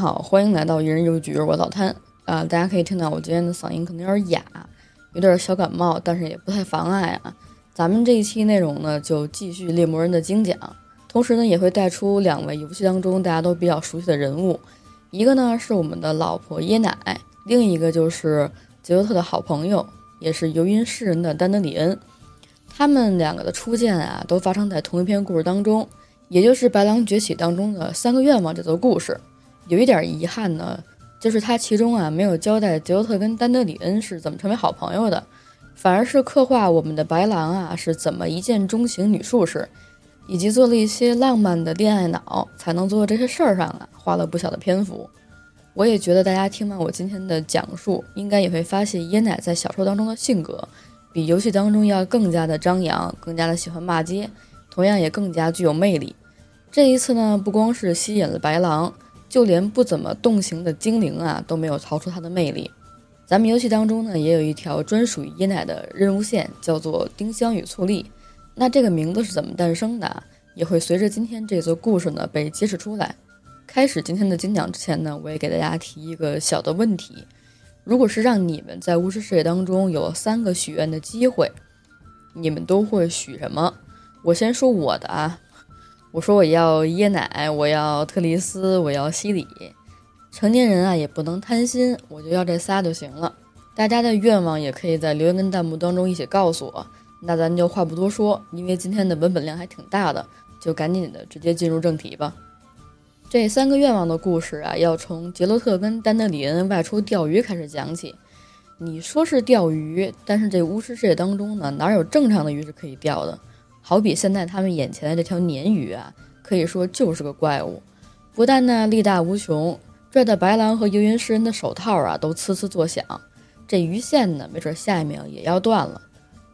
好，欢迎来到一人有局，我老摊啊。大家可以听到我今天的嗓音可能有点哑，有点小感冒，但是也不太妨碍啊。咱们这一期内容呢，就继续猎魔人的精讲，同时呢，也会带出两位游戏当中大家都比较熟悉的人物，一个呢是我们的老婆椰奶，另一个就是杰洛特的好朋友，也是游吟诗人的丹德里恩。他们两个的初见啊，都发生在同一篇故事当中。也就是《白狼崛起》当中的三个愿望这座故事，有一点遗憾呢，就是它其中啊没有交代杰洛特跟丹德里恩是怎么成为好朋友的，反而是刻画我们的白狼啊是怎么一见钟情女术士，以及做了一些浪漫的恋爱脑才能做这些事儿上啊花了不小的篇幅。我也觉得大家听完我今天的讲述，应该也会发现椰奶在小说当中的性格，比游戏当中要更加的张扬，更加的喜欢骂街，同样也更加具有魅力。这一次呢，不光是吸引了白狼，就连不怎么动形的精灵啊都没有逃出它的魅力。咱们游戏当中呢，也有一条专属于椰奶的任务线，叫做丁香与醋栗。那这个名字是怎么诞生的，也会随着今天这则故事呢被揭示出来。开始今天的精讲之前呢，我也给大家提一个小的问题：如果是让你们在巫师世界当中有三个许愿的机会，你们都会许什么？我先说我的啊。我说我要椰奶，我要特丽斯，我要西里。成年人啊也不能贪心，我就要这仨就行了。大家的愿望也可以在留言跟弹幕当中一起告诉我。那咱就话不多说，因为今天的文本量还挺大的，就赶紧的直接进入正题吧。这三个愿望的故事啊，要从杰洛特跟丹德里恩外出钓鱼开始讲起。你说是钓鱼，但是这巫师世界当中呢，哪有正常的鱼是可以钓的？好比现在他们眼前的这条鲶鱼啊，可以说就是个怪物，不但呢力大无穷，拽的白狼和游云诗人的手套啊都呲呲作响，这鱼线呢没准下一秒也要断了。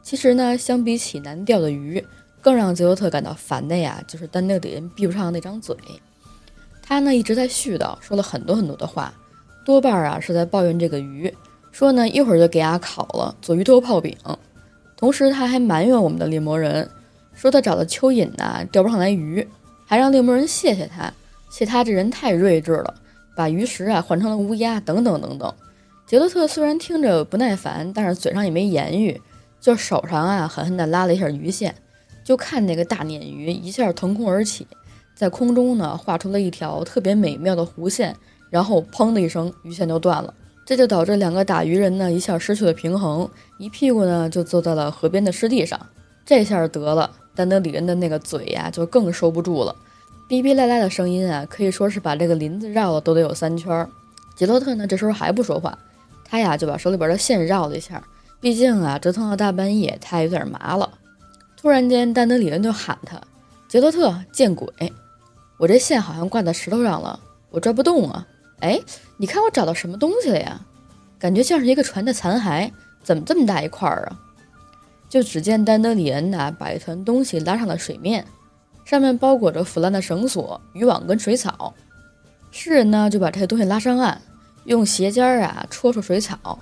其实呢，相比起难钓的鱼，更让泽尤特感到烦的呀，就是丹德里恩闭不上那张嘴。他呢一直在絮叨，说了很多很多的话，多半啊是在抱怨这个鱼，说呢一会儿就给伢烤了做鱼头泡饼。同时他还埋怨我们的猎魔人。说他找的蚯蚓呐钓不上来鱼，还让猎魔人谢谢他，谢他这人太睿智了，把鱼食啊换成了乌鸦，等等等等。杰洛特虽然听着不耐烦，但是嘴上也没言语，就手上啊狠狠地拉了一下鱼线，就看那个大鲶鱼一下腾空而起，在空中呢画出了一条特别美妙的弧线，然后砰的一声，鱼线就断了。这就导致两个打鱼人呢一下失去了平衡，一屁股呢就坐在了河边的湿地上。这下得了。丹德里恩的那个嘴呀，就更收不住了，逼逼赖赖的声音啊，可以说是把这个林子绕了都得有三圈。杰洛特呢，这时候还不说话，他呀就把手里边的线绕了一下，毕竟啊折腾到大半夜，他有点麻了。突然间，丹德里恩就喊他：“杰洛特，见鬼！我这线好像挂在石头上了，我拽不动啊！哎，你看我找到什么东西了呀？感觉像是一个船的残骸，怎么这么大一块儿啊？”就只见丹德里恩呐，把一团东西拉上了水面，上面包裹着腐烂的绳索、渔网跟水草。诗人呢就把这些东西拉上岸，用鞋尖儿啊戳戳水草，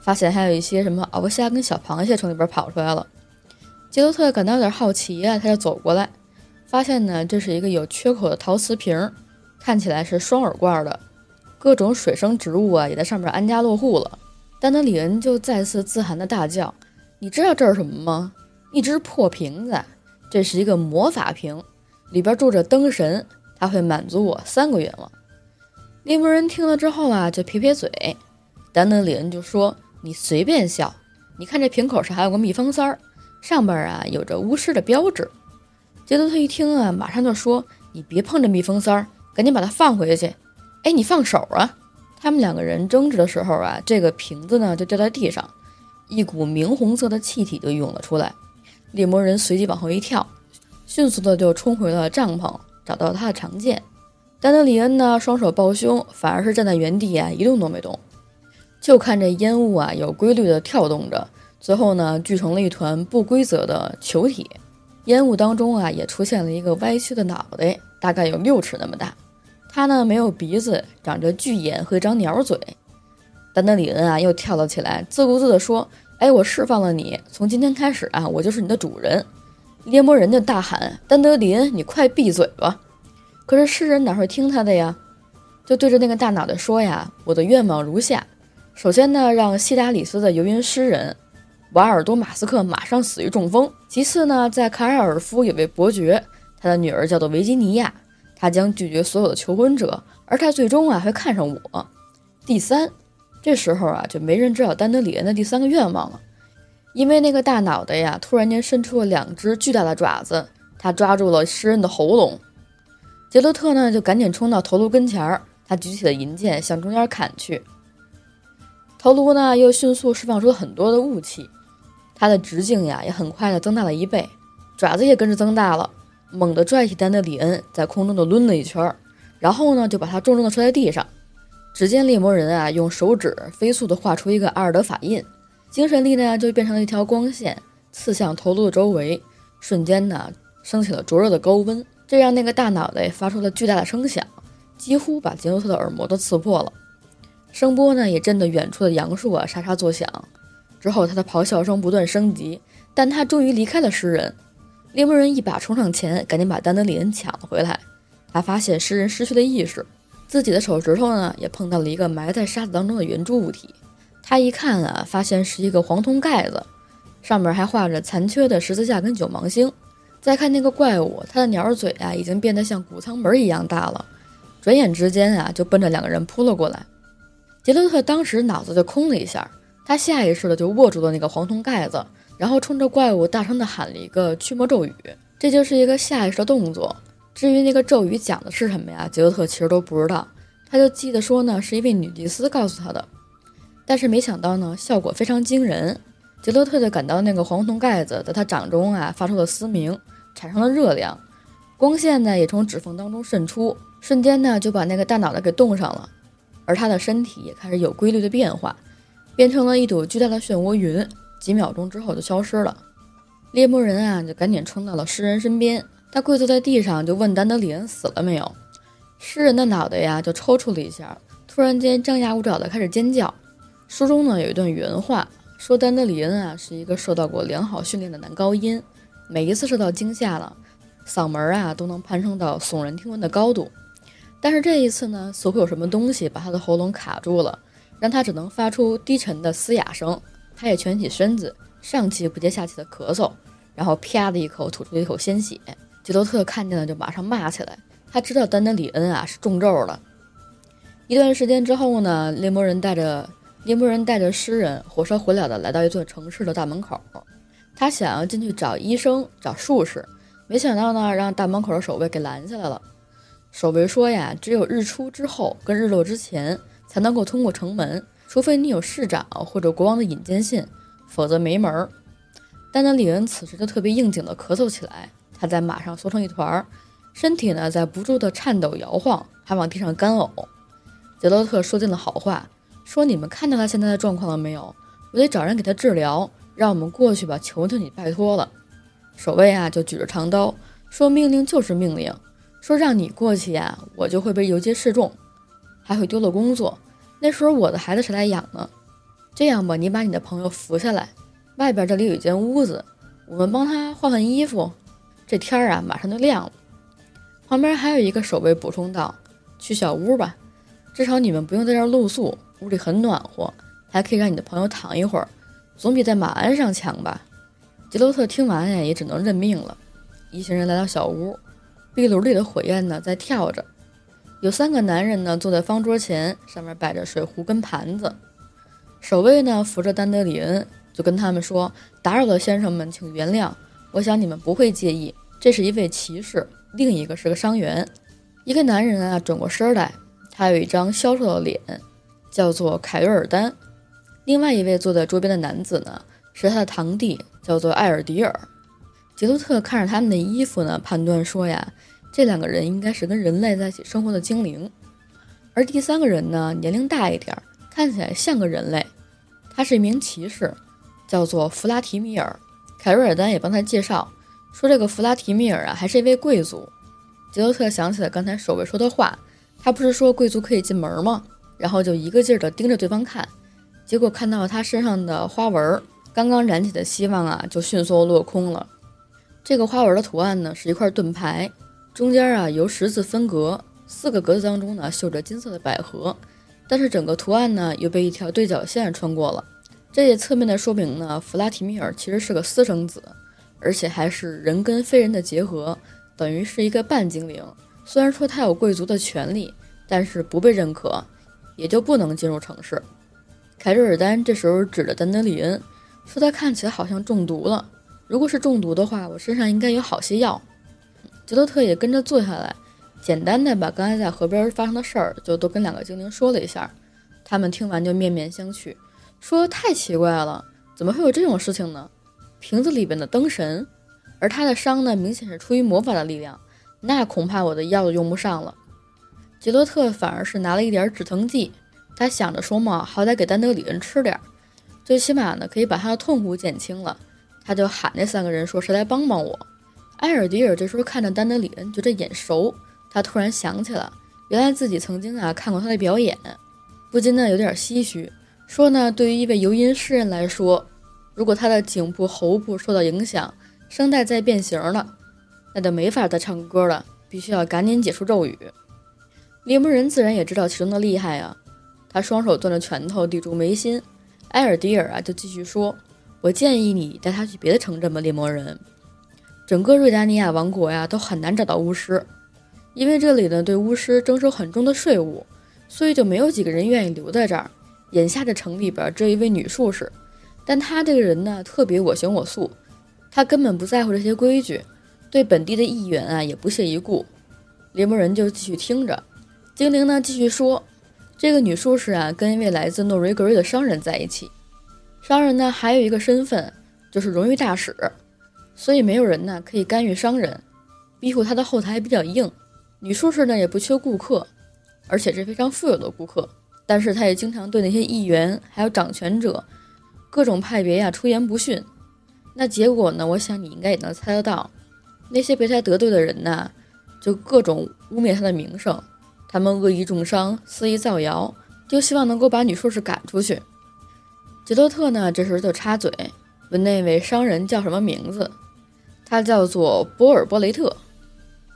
发现还有一些什么鳌虾跟小螃蟹从里边跑出来了。杰洛特感到有点好奇呀，他就走过来，发现呢这是一个有缺口的陶瓷瓶，看起来是双耳罐的，各种水生植物啊也在上面安家落户了。丹德里恩就再次自寒的大叫。你知道这是什么吗？一只破瓶子，这是一个魔法瓶，里边住着灯神，他会满足我三个愿望。猎魔人听了之后啊，就撇撇嘴。丹德里恩就说：“你随便笑，你看这瓶口上还有个密封塞儿，上边啊有着巫师的标志。”杰德特一听啊，马上就说：“你别碰这密封塞儿，赶紧把它放回去。”哎，你放手啊！他们两个人争执的时候啊，这个瓶子呢就掉在地上。一股明红色的气体就涌了出来，猎魔人随即往后一跳，迅速的就冲回了帐篷，找到了他的长剑。丹德里恩呢，双手抱胸，反而是站在原地啊，一动都没动，就看这烟雾啊，有规律的跳动着，最后呢，聚成了一团不规则的球体。烟雾当中啊，也出现了一个歪曲的脑袋，大概有六尺那么大。他呢，没有鼻子，长着巨眼和一张鸟嘴。丹德里恩啊，又跳了起来，自顾自地说：“哎，我释放了你，从今天开始啊，我就是你的主人。”猎魔人就大喊：“丹德里恩，你快闭嘴吧！”可是诗人哪会听他的呀？就对着那个大脑袋说呀：“我的愿望如下，首先呢，让希达里斯的游吟诗人瓦尔多马斯克马上死于中风；其次呢，在卡尔尔夫有位伯爵，他的女儿叫做维吉尼亚，他将拒绝所有的求婚者，而他最终啊会看上我。第三，这时候啊就没人知道丹德里恩的第三个愿望了，因为那个大脑袋呀突然间伸出了两只巨大的爪子，他抓住了诗人的喉咙。杰洛特呢就赶紧冲到头颅跟前儿。他举起了银剑，向中间砍去。头颅呢，又迅速释放出了很多的雾气。它的直径呀，也很快的增大了一倍，爪子也跟着增大了，猛地拽起丹德里恩，在空中的抡了一圈儿，然后呢，就把他重重的摔在地上。只见猎魔人啊，用手指飞速的画出一个阿尔德法印，精神力呢，就变成了一条光线，刺向头颅的周围，瞬间呢，升起了灼热的高温，这让那个大脑袋发出了巨大的声响。几乎把杰洛特的耳膜都刺破了，声波呢也震得远处的杨树啊沙沙作响。之后他的咆哮声不断升级，但他终于离开了诗人。猎魔人一把冲上前，赶紧把丹德里恩抢了回来。他发现诗人失去了意识，自己的手指头呢也碰到了一个埋在沙子当中的圆柱物体。他一看啊，发现是一个黄铜盖子，上面还画着残缺的十字架跟九芒星。再看那个怪物，它的鸟嘴啊已经变得像谷仓门一样大了。转眼之间啊，就奔着两个人扑了过来。杰洛特当时脑子就空了一下，他下意识的就握住了那个黄铜盖子，然后冲着怪物大声的喊了一个驱魔咒语。这就是一个下意识的动作。至于那个咒语讲的是什么呀，杰洛特其实都不知道，他就记得说呢，是一位女祭司告诉他的。但是没想到呢，效果非常惊人。杰洛特就感到那个黄铜盖子在他掌中啊发出了嘶鸣，产生了热量，光线呢也从指缝当中渗出。瞬间呢，就把那个大脑袋给冻上了，而他的身体也开始有规律的变化，变成了一堵巨大的漩涡云，几秒钟之后就消失了。猎魔人啊，就赶紧冲到了诗人身边，他跪坐在地上，就问丹德里恩死了没有。诗人的脑袋呀，就抽搐了一下，突然间张牙舞爪的开始尖叫。书中呢有一段原话，说丹德里恩啊是一个受到过良好训练的男高音，每一次受到惊吓了，嗓门啊都能攀升到耸人听闻的高度。但是这一次呢，似乎有什么东西把他的喉咙卡住了，让他只能发出低沉的嘶哑声。他也蜷起身子，上气不接下气的咳嗽，然后啪的一口吐出一口鲜血。杰洛特看见了，就马上骂起来。他知道丹德里恩啊是中咒了。一段时间之后呢，猎魔人带着猎魔人带着诗人火烧火燎的来到一座城市的大门口，他想要进去找医生、找术士，没想到呢，让大门口的守卫给拦下来了。守卫说呀，只有日出之后跟日落之前才能够通过城门，除非你有市长或者国王的引荐信，否则没门儿。丹德里恩此时就特别应景的咳嗽起来，他在马上缩成一团，身体呢在不住的颤抖摇晃，还往地上干呕。杰洛特说尽了好话，说你们看到他现在的状况了没有？我得找人给他治疗，让我们过去吧，求求你，拜托了。守卫啊就举着长刀说：“命令就是命令。”说让你过去呀，我就会被游街示众，还会丢了工作。那时候我的孩子谁来养呢？这样吧，你把你的朋友扶下来，外边这里有一间屋子，我们帮他换换衣服。这天儿啊，马上就亮了。旁边还有一个守卫补充道：“去小屋吧，至少你们不用在这儿露宿，屋里很暖和，还可以让你的朋友躺一会儿，总比在马鞍上强吧。”吉洛特听完呀，也只能认命了。一行人来到小屋。壁炉里的火焰呢在跳着，有三个男人呢坐在方桌前，上面摆着水壶跟盘子。守卫呢扶着丹德里恩，就跟他们说：“打扰了，先生们，请原谅。我想你们不会介意。这是一位骑士，另一个是个伤员。一个男人啊转过身来，他有一张消瘦的脸，叫做凯瑞尔丹。另外一位坐在桌边的男子呢是他的堂弟，叫做艾尔迪尔。”杰洛特看着他们的衣服呢，判断说呀，这两个人应该是跟人类在一起生活的精灵。而第三个人呢，年龄大一点，看起来像个人类，他是一名骑士，叫做弗拉提米尔。凯瑞尔丹也帮他介绍说，这个弗拉提米尔啊，还是一位贵族。杰洛特想起了刚才守卫说的话，他不是说贵族可以进门吗？然后就一个劲儿地盯着对方看，结果看到他身上的花纹，刚刚燃起的希望啊，就迅速落空了。这个花纹的图案呢，是一块盾牌，中间啊由十字分隔，四个格子当中呢绣着金色的百合，但是整个图案呢又被一条对角线穿过了。这也侧面的说明呢，弗拉提米尔其实是个私生子，而且还是人跟非人的结合，等于是一个半精灵。虽然说他有贵族的权利，但是不被认可，也就不能进入城市。凯瑞尔丹这时候指着丹德里恩，说他看起来好像中毒了。如果是中毒的话，我身上应该有好些药。杰洛特也跟着坐下来，简单的把刚才在河边发生的事儿就都跟两个精灵说了一下。他们听完就面面相觑。说太奇怪了，怎么会有这种事情呢？瓶子里边的灯神，而他的伤呢，明显是出于魔法的力量，那恐怕我的药都用不上了。杰洛特反而是拿了一点止疼剂，他想着说嘛，好歹给丹德里恩吃点，最起码呢可以把他的痛苦减轻了。他就喊那三个人说：“谁来帮帮我？”埃尔迪尔这时候看着丹德里恩，觉得眼熟，他突然想起了，原来自己曾经啊看过他的表演，不禁呢有点唏嘘。说呢，对于一位游吟诗人来说，如果他的颈部、喉部受到影响，声带在变形了，那就没法再唱歌了，必须要赶紧解除咒语。猎魔人自然也知道其中的厉害啊，他双手攥着拳头抵住眉心。埃尔迪尔啊，就继续说：“我建议你带他去别的城镇吧，猎魔人。整个瑞达尼亚王国呀，都很难找到巫师，因为这里呢对巫师征收很重的税务，所以就没有几个人愿意留在这儿。”眼下的城里边只有一位女术士，但他这个人呢特别我行我素，他根本不在乎这些规矩，对本地的议员啊也不屑一顾。猎魔人就继续听着，精灵呢继续说，这个女术士啊跟一位来自诺瑞格瑞的商人在一起，商人呢还有一个身份就是荣誉大使，所以没有人呢可以干预商人，庇护他的后台比较硬。女术士呢也不缺顾客，而且是非常富有的顾客。但是他也经常对那些议员还有掌权者各种派别呀出言不逊。那结果呢？我想你应该也能猜得到，那些被他得罪的人呢，就各种污蔑他的名声，他们恶意重伤、肆意造谣，就希望能够把女术士赶出去。杰洛特呢，这时候就插嘴问那位商人叫什么名字，他叫做波尔波雷特。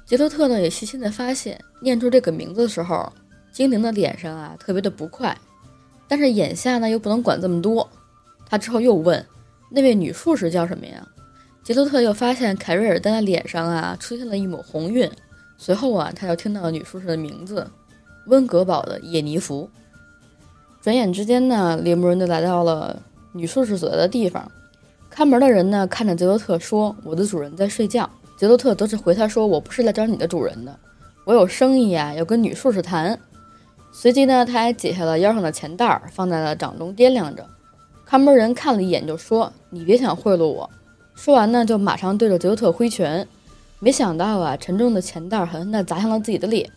杰洛特呢，也细心的发现，念出这个名字的时候。精灵的脸上啊，特别的不快，但是眼下呢又不能管这么多。他之后又问那位女术士叫什么呀？杰洛特又发现凯瑞尔丹的脸上啊出现了一抹红晕。随后啊，他又听到了女术士的名字温格堡的叶尼弗。转眼之间呢，猎魔人就来到了女术士所在的地方。看门的人呢看着杰洛特说：“我的主人在睡觉。”杰洛特则是回他说：“我不是来找你的主人的，我有生意呀，要跟女术士谈。”随即呢，他还解下了腰上的钱袋，放在了掌中掂量着。看门人看了一眼，就说：“你别想贿赂我。”说完呢，就马上对着杰洛特挥拳。没想到啊，沉重的钱袋狠狠地砸向了自己的脸。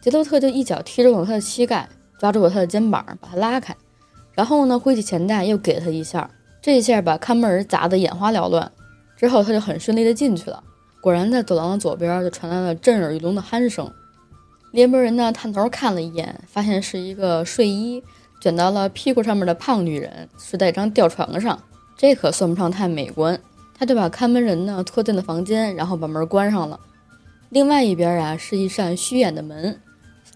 杰洛特就一脚踢中了他的膝盖，抓住了他的肩膀，把他拉开。然后呢，挥起钱袋又给了他一下。这一下把看门人砸得眼花缭乱。之后他就很顺利地进去了。果然，在走廊的左边就传来了震耳欲聋的鼾声。猎魔人呢，探头看了一眼，发现是一个睡衣卷到了屁股上面的胖女人，睡在一张吊床上，这可算不上太美观。他就把看门人呢拖进了房间，然后把门关上了。另外一边啊，是一扇虚掩的门，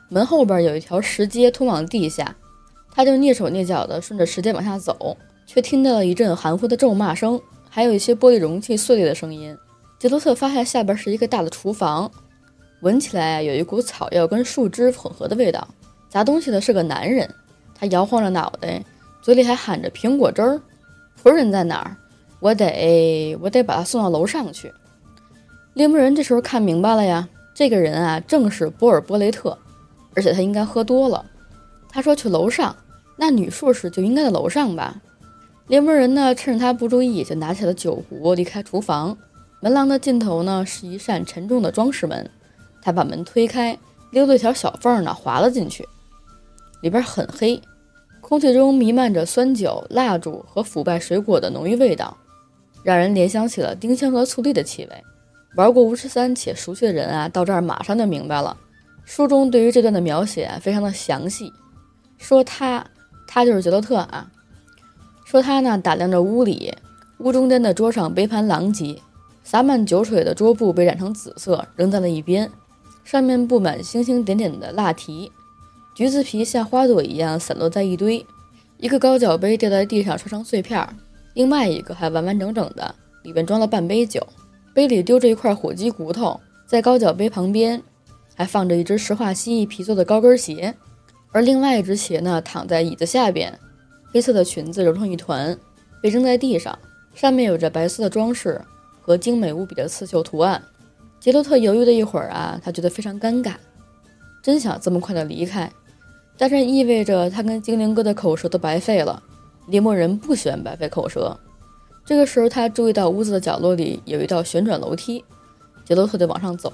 门后边有一条石阶通往地下。他就蹑手蹑脚地顺着石阶往下走，却听到了一阵含糊的咒骂声，还有一些玻璃容器碎裂的声音。杰罗特发现下边是一个大的厨房。闻起来，有一股草药跟树枝混合的味道。砸东西的是个男人，他摇晃着脑袋，嘴里还喊着苹果汁儿。仆人在哪儿？我得，我得把他送到楼上去。猎魔人这时候看明白了呀，这个人啊，正是波尔波雷特，而且他应该喝多了。他说去楼上，那女术士就应该在楼上吧。猎魔人呢，趁着他不注意，就拿起了酒壶离开厨房。门廊的尽头呢，是一扇沉重的装饰门。他把门推开，溜了一条小缝呢，滑了进去。里边很黑，空气中弥漫着酸酒、蜡烛和腐败水果的浓郁味道，让人联想起了丁香和醋栗的气味。玩过巫师三且熟悉的人啊，到这儿马上就明白了。书中对于这段的描写非常的详细，说他，他就是杰洛特啊。说他呢，打量着屋里，屋中间的桌上杯盘狼藉，洒满酒水的桌布被染成紫色，扔在了一边。上面布满星星点点的蜡蹄，橘子皮像花朵一样散落在一堆。一个高脚杯掉在地上，摔成碎片；另外一个还完完整整的，里面装了半杯酒。杯里丢着一块火鸡骨头，在高脚杯旁边还放着一只石化蜥蜴皮做的高跟鞋，而另外一只鞋呢，躺在椅子下边。黑色的裙子揉成一团，被扔在地上，上面有着白色的装饰和精美无比的刺绣图案。杰洛特犹豫了一会儿啊，他觉得非常尴尬，真想这么快的离开，但这意味着他跟精灵哥的口舌都白费了。猎魔人不喜欢白费口舌。这个时候，他注意到屋子的角落里有一道旋转楼梯，杰洛特就往上走。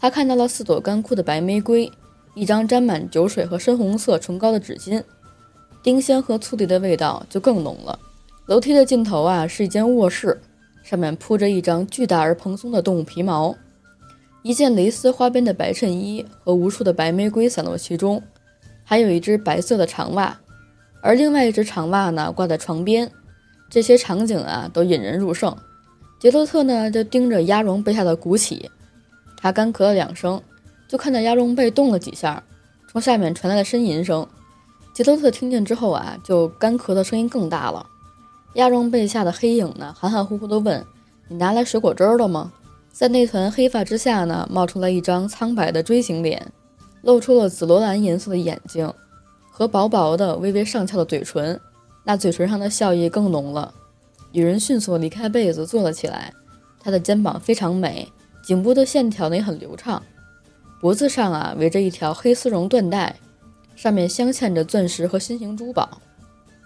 他看到了四朵干枯的白玫瑰，一张沾满酒水和深红色唇膏的纸巾，丁香和醋栗的味道就更浓了。楼梯的尽头啊，是一间卧室，上面铺着一张巨大而蓬松的动物皮毛。一件蕾丝花边的白衬衣和无数的白玫瑰散落其中，还有一只白色的长袜，而另外一只长袜呢挂在床边。这些场景啊都引人入胜。杰洛特呢就盯着鸭绒被下的鼓起，他干咳了两声，就看到鸭绒被动了几下，从下面传来了呻吟声。杰洛特听见之后啊，就干咳的声音更大了。鸭绒被下的黑影呢含含糊糊地问：“你拿来水果汁了吗？”在那团黑发之下呢，冒出来一张苍白的锥形脸，露出了紫罗兰颜色的眼睛和薄薄的、微微上翘的嘴唇，那嘴唇上的笑意更浓了。女人迅速离开被子，坐了起来。她的肩膀非常美，颈部的线条呢也很流畅，脖子上啊围着一条黑丝绒缎带，上面镶嵌着钻石和心形珠宝。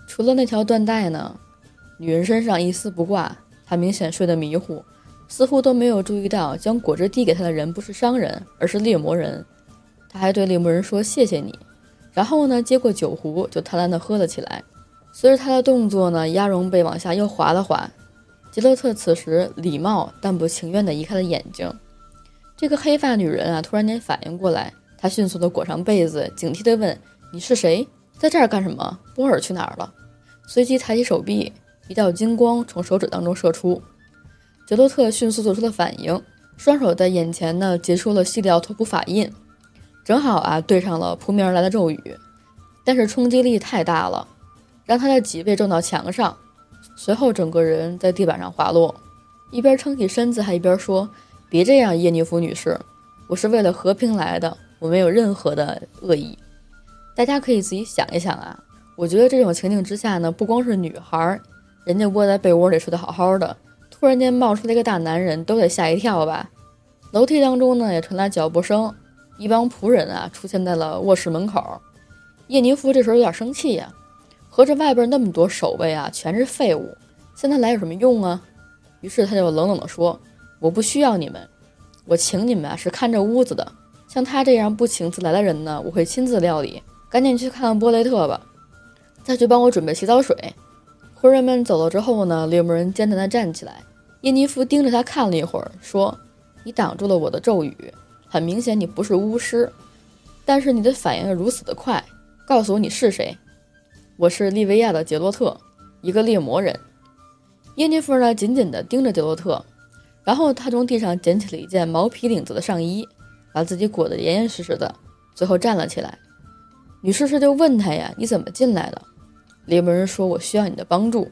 除了那条缎带呢，女人身上一丝不挂，她明显睡得迷糊。似乎都没有注意到，将果汁递给她的人不是商人，而是猎魔人。他还对猎魔人说：“谢谢你。”然后呢，接过酒壶就贪婪地喝了起来。随着他的动作呢，鸭绒被往下又滑了滑。杰洛特此时礼貌但不情愿地移开了眼睛。这个黑发女人啊，突然间反应过来，她迅速地裹上被子，警惕地问：“你是谁？在这儿干什么？波尔去哪儿了？”随即抬起手臂，一道金光从手指当中射出。杰洛特迅速做出了反应，双手在眼前呢结出了细料托普法印，正好啊对上了扑面而来的咒语，但是冲击力太大了，让他的脊背撞到墙上，随后整个人在地板上滑落，一边撑起身子还一边说：“别这样，叶尼弗女士，我是为了和平来的，我没有任何的恶意。”大家可以自己想一想啊，我觉得这种情景之下呢，不光是女孩，人家窝在被窝里睡得好好的。突然间冒出来一个大男人，都得吓一跳吧。楼梯当中呢，也传来脚步声，一帮仆人啊出现在了卧室门口。叶尼夫这时候有点生气呀，合着外边那么多守卫啊，全是废物，现在来有什么用啊？于是他就冷冷地说：“我不需要你们，我请你们啊是看这屋子的。像他这样不请自来的人呢，我会亲自料理。赶紧去看看波雷特吧，再去帮我准备洗澡水。”仆人们走了之后呢，猎魔人艰难地站起来。叶尼夫盯着他看了一会儿，说：“你挡住了我的咒语，很明显你不是巫师，但是你的反应如此的快。告诉我你是谁？我是利维亚的杰洛特，一个猎魔人。”耶尼夫呢，紧紧地盯着杰洛特，然后他从地上捡起了一件毛皮领子的上衣，把自己裹得严严实实的，最后站了起来。女士士就问他呀：“你怎么进来的？”猎魔人说：“我需要你的帮助。”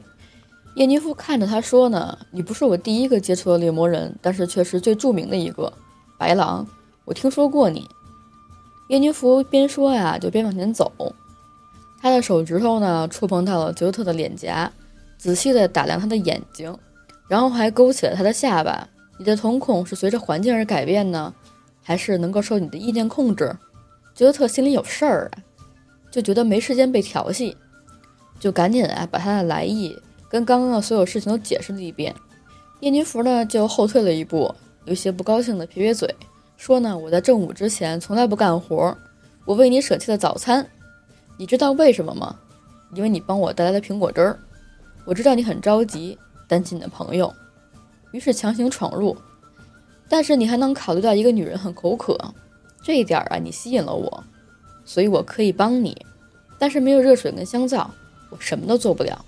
叶尼夫看着他说：“呢，你不是我第一个接触的猎魔人，但是却是最著名的一个白狼。我听说过你。”叶尼夫边说呀，就边往前走。他的手指头呢，触碰到了杰特的脸颊，仔细地打量他的眼睛，然后还勾起了他的下巴。你的瞳孔是随着环境而改变呢，还是能够受你的意念控制？杰特心里有事儿啊，就觉得没时间被调戏，就赶紧啊，把他的来意。跟刚刚的所有事情都解释了一遍，叶尼弗呢就后退了一步，有些不高兴的撇撇嘴，说呢：“我在正午之前从来不干活，我为你舍弃了早餐，你知道为什么吗？因为你帮我带来了苹果汁儿。我知道你很着急，担心你的朋友，于是强行闯入。但是你还能考虑到一个女人很口渴，这一点啊，你吸引了我，所以我可以帮你，但是没有热水跟香皂，我什么都做不了。”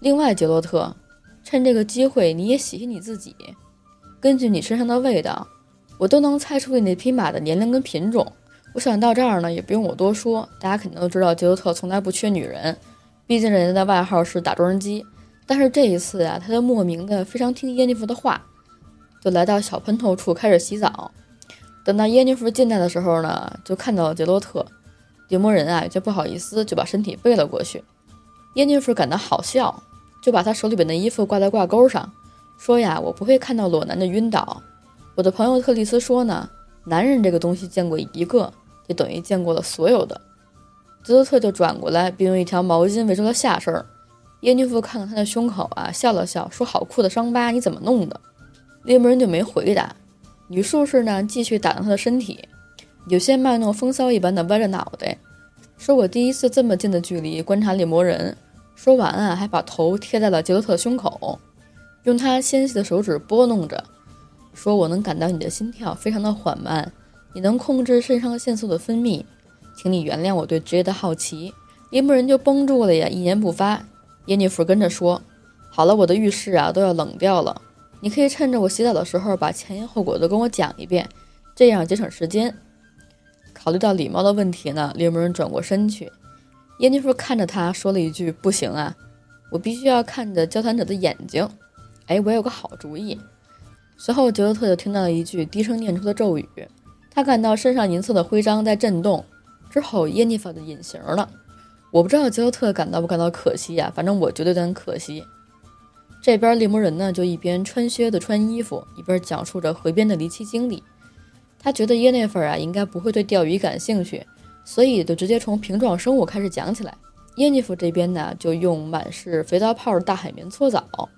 另外，杰洛特，趁这个机会，你也洗洗你自己。根据你身上的味道，我都能猜出你那匹马的年龄跟品种。我想到这儿呢，也不用我多说，大家肯定都知道杰洛特从来不缺女人，毕竟人家的外号是打桩机。但是这一次啊，他就莫名的非常听耶妮弗的话，就来到小喷头处开始洗澡。等到耶妮弗进来的时候呢，就看到了杰洛特。猎魔人啊，有些不好意思，就把身体背了过去。耶妮弗感到好笑，就把他手里边的衣服挂在挂钩上，说呀：“我不会看到裸男的晕倒。”我的朋友特丽斯说呢：“男人这个东西见过一个，就等于见过了所有的。”泽洛特就转过来，并用一条毛巾围住了下身。耶妮夫看看他的胸口啊，笑了笑，说：“好酷的伤疤，你怎么弄的？”猎魔人就没回答。女术士呢，继续打量他的身体。有些卖弄风骚一般的歪着脑袋，说：“我第一次这么近的距离观察猎魔人。”说完啊，还把头贴在了杰洛特的胸口，用他纤细的手指拨弄着，说：“我能感到你的心跳非常的缓慢，你能控制肾上腺素的分泌，请你原谅我对职业的好奇。”猎魔人就绷住了呀，一言不发。耶尼弗跟着说：“好了，我的浴室啊都要冷掉了，你可以趁着我洗澡的时候把前因后果都跟我讲一遍，这样节省时间。”考虑到礼貌的问题呢，猎魔人转过身去。耶妮弗看着他说了一句：“不行啊，我必须要看着交谈者的眼睛。”哎，我有个好主意。随后，杰洛特就听到了一句低声念出的咒语，他感到身上银色的徽章在震动。之后，耶妮弗就隐形了。我不知道杰洛特感到不感到可惜呀，反正我觉得有点可惜。这边猎魔人呢，就一边穿靴子穿衣服，一边讲述着河边的离奇经历。他觉得耶内弗啊应该不会对钓鱼感兴趣，所以就直接从瓶状生物开始讲起来。耶尼弗这边呢就用满是肥皂泡的大海绵搓澡，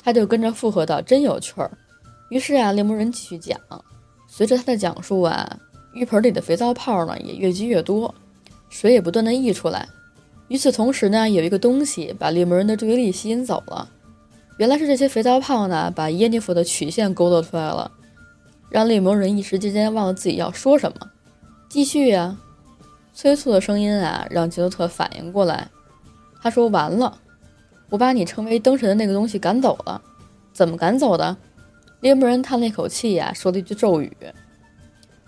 他就跟着附和道：“真有趣儿。”于是啊，猎魔人继续讲。随着他的讲述啊，浴盆里的肥皂泡呢也越积越多，水也不断的溢出来。与此同时呢，有一个东西把猎魔人的注意力吸引走了。原来是这些肥皂泡呢把耶尼弗的曲线勾勒出来了。让猎魔人一时之间忘了自己要说什么。继续呀，催促的声音啊，让杰洛特反应过来。他说：“完了，我把你称为灯神的那个东西赶走了。怎么赶走的？”猎魔人叹了一口气呀，说了一句咒语。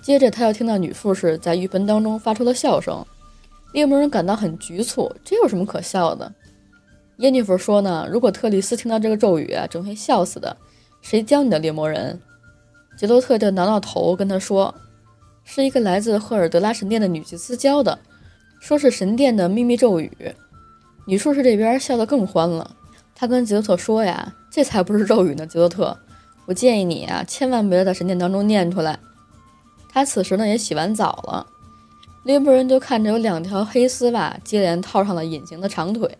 接着他又听到女术士在浴盆当中发出了笑声。猎魔人感到很局促，这有什么可笑的？耶妮弗说呢：“如果特丽斯听到这个咒语啊，准会笑死的。谁教你的，猎魔人？”杰洛特就挠挠头，跟他说：“是一个来自赫尔德拉神殿的女祭司教的，说是神殿的秘密咒语。”女术士这边笑得更欢了，她跟杰洛特说：“呀，这才不是咒语呢，杰洛特，我建议你啊，千万不要在神殿当中念出来。”他此时呢也洗完澡了，猎魔人就看着有两条黑丝袜接连套上了隐形的长腿，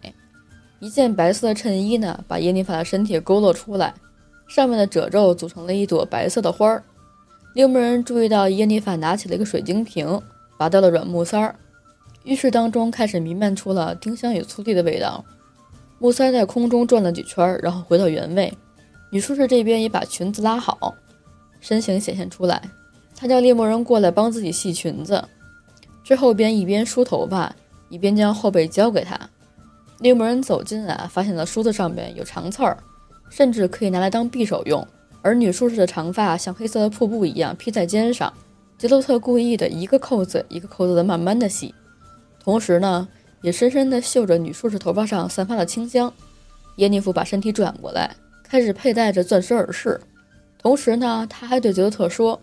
一件白色的衬衣呢把耶妮法的身体勾勒出来。上面的褶皱组成了一朵白色的花儿。猎魔人注意到耶妮法拿起了一个水晶瓶，拔掉了软木塞儿。浴室当中开始弥漫出了丁香与醋栗的味道。木塞在空中转了几圈，然后回到原位。女术士这边也把裙子拉好，身形显现出来。她叫猎魔人过来帮自己系裙子，之后边一边梳头发，一边将后背交给他。猎魔人走近啊，发现了梳子上面有长刺儿。甚至可以拿来当匕首用，而女术士的长发像黑色的瀑布一样披在肩上。杰洛特故意的一个扣子一个扣子的慢慢的系，同时呢，也深深的嗅着女术士头发上散发的清香。耶尼夫把身体转过来，开始佩戴着钻石耳饰，同时呢，他还对杰洛特说：“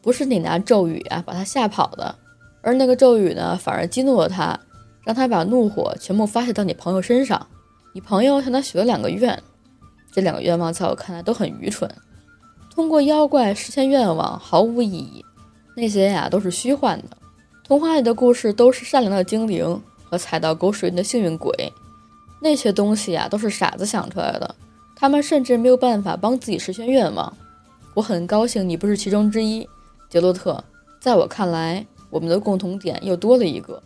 不是你拿咒语啊把他吓跑的，而那个咒语呢，反而激怒了他，让他把怒火全部发泄到你朋友身上。你朋友向他许了两个愿。”这两个愿望在我看来都很愚蠢，通过妖怪实现愿望毫无意义，那些呀都是虚幻的。童话里的故事都是善良的精灵和踩到狗屎运的幸运鬼，那些东西呀都是傻子想出来的，他们甚至没有办法帮自己实现愿望。我很高兴你不是其中之一，杰洛特。在我看来，我们的共同点又多了一个。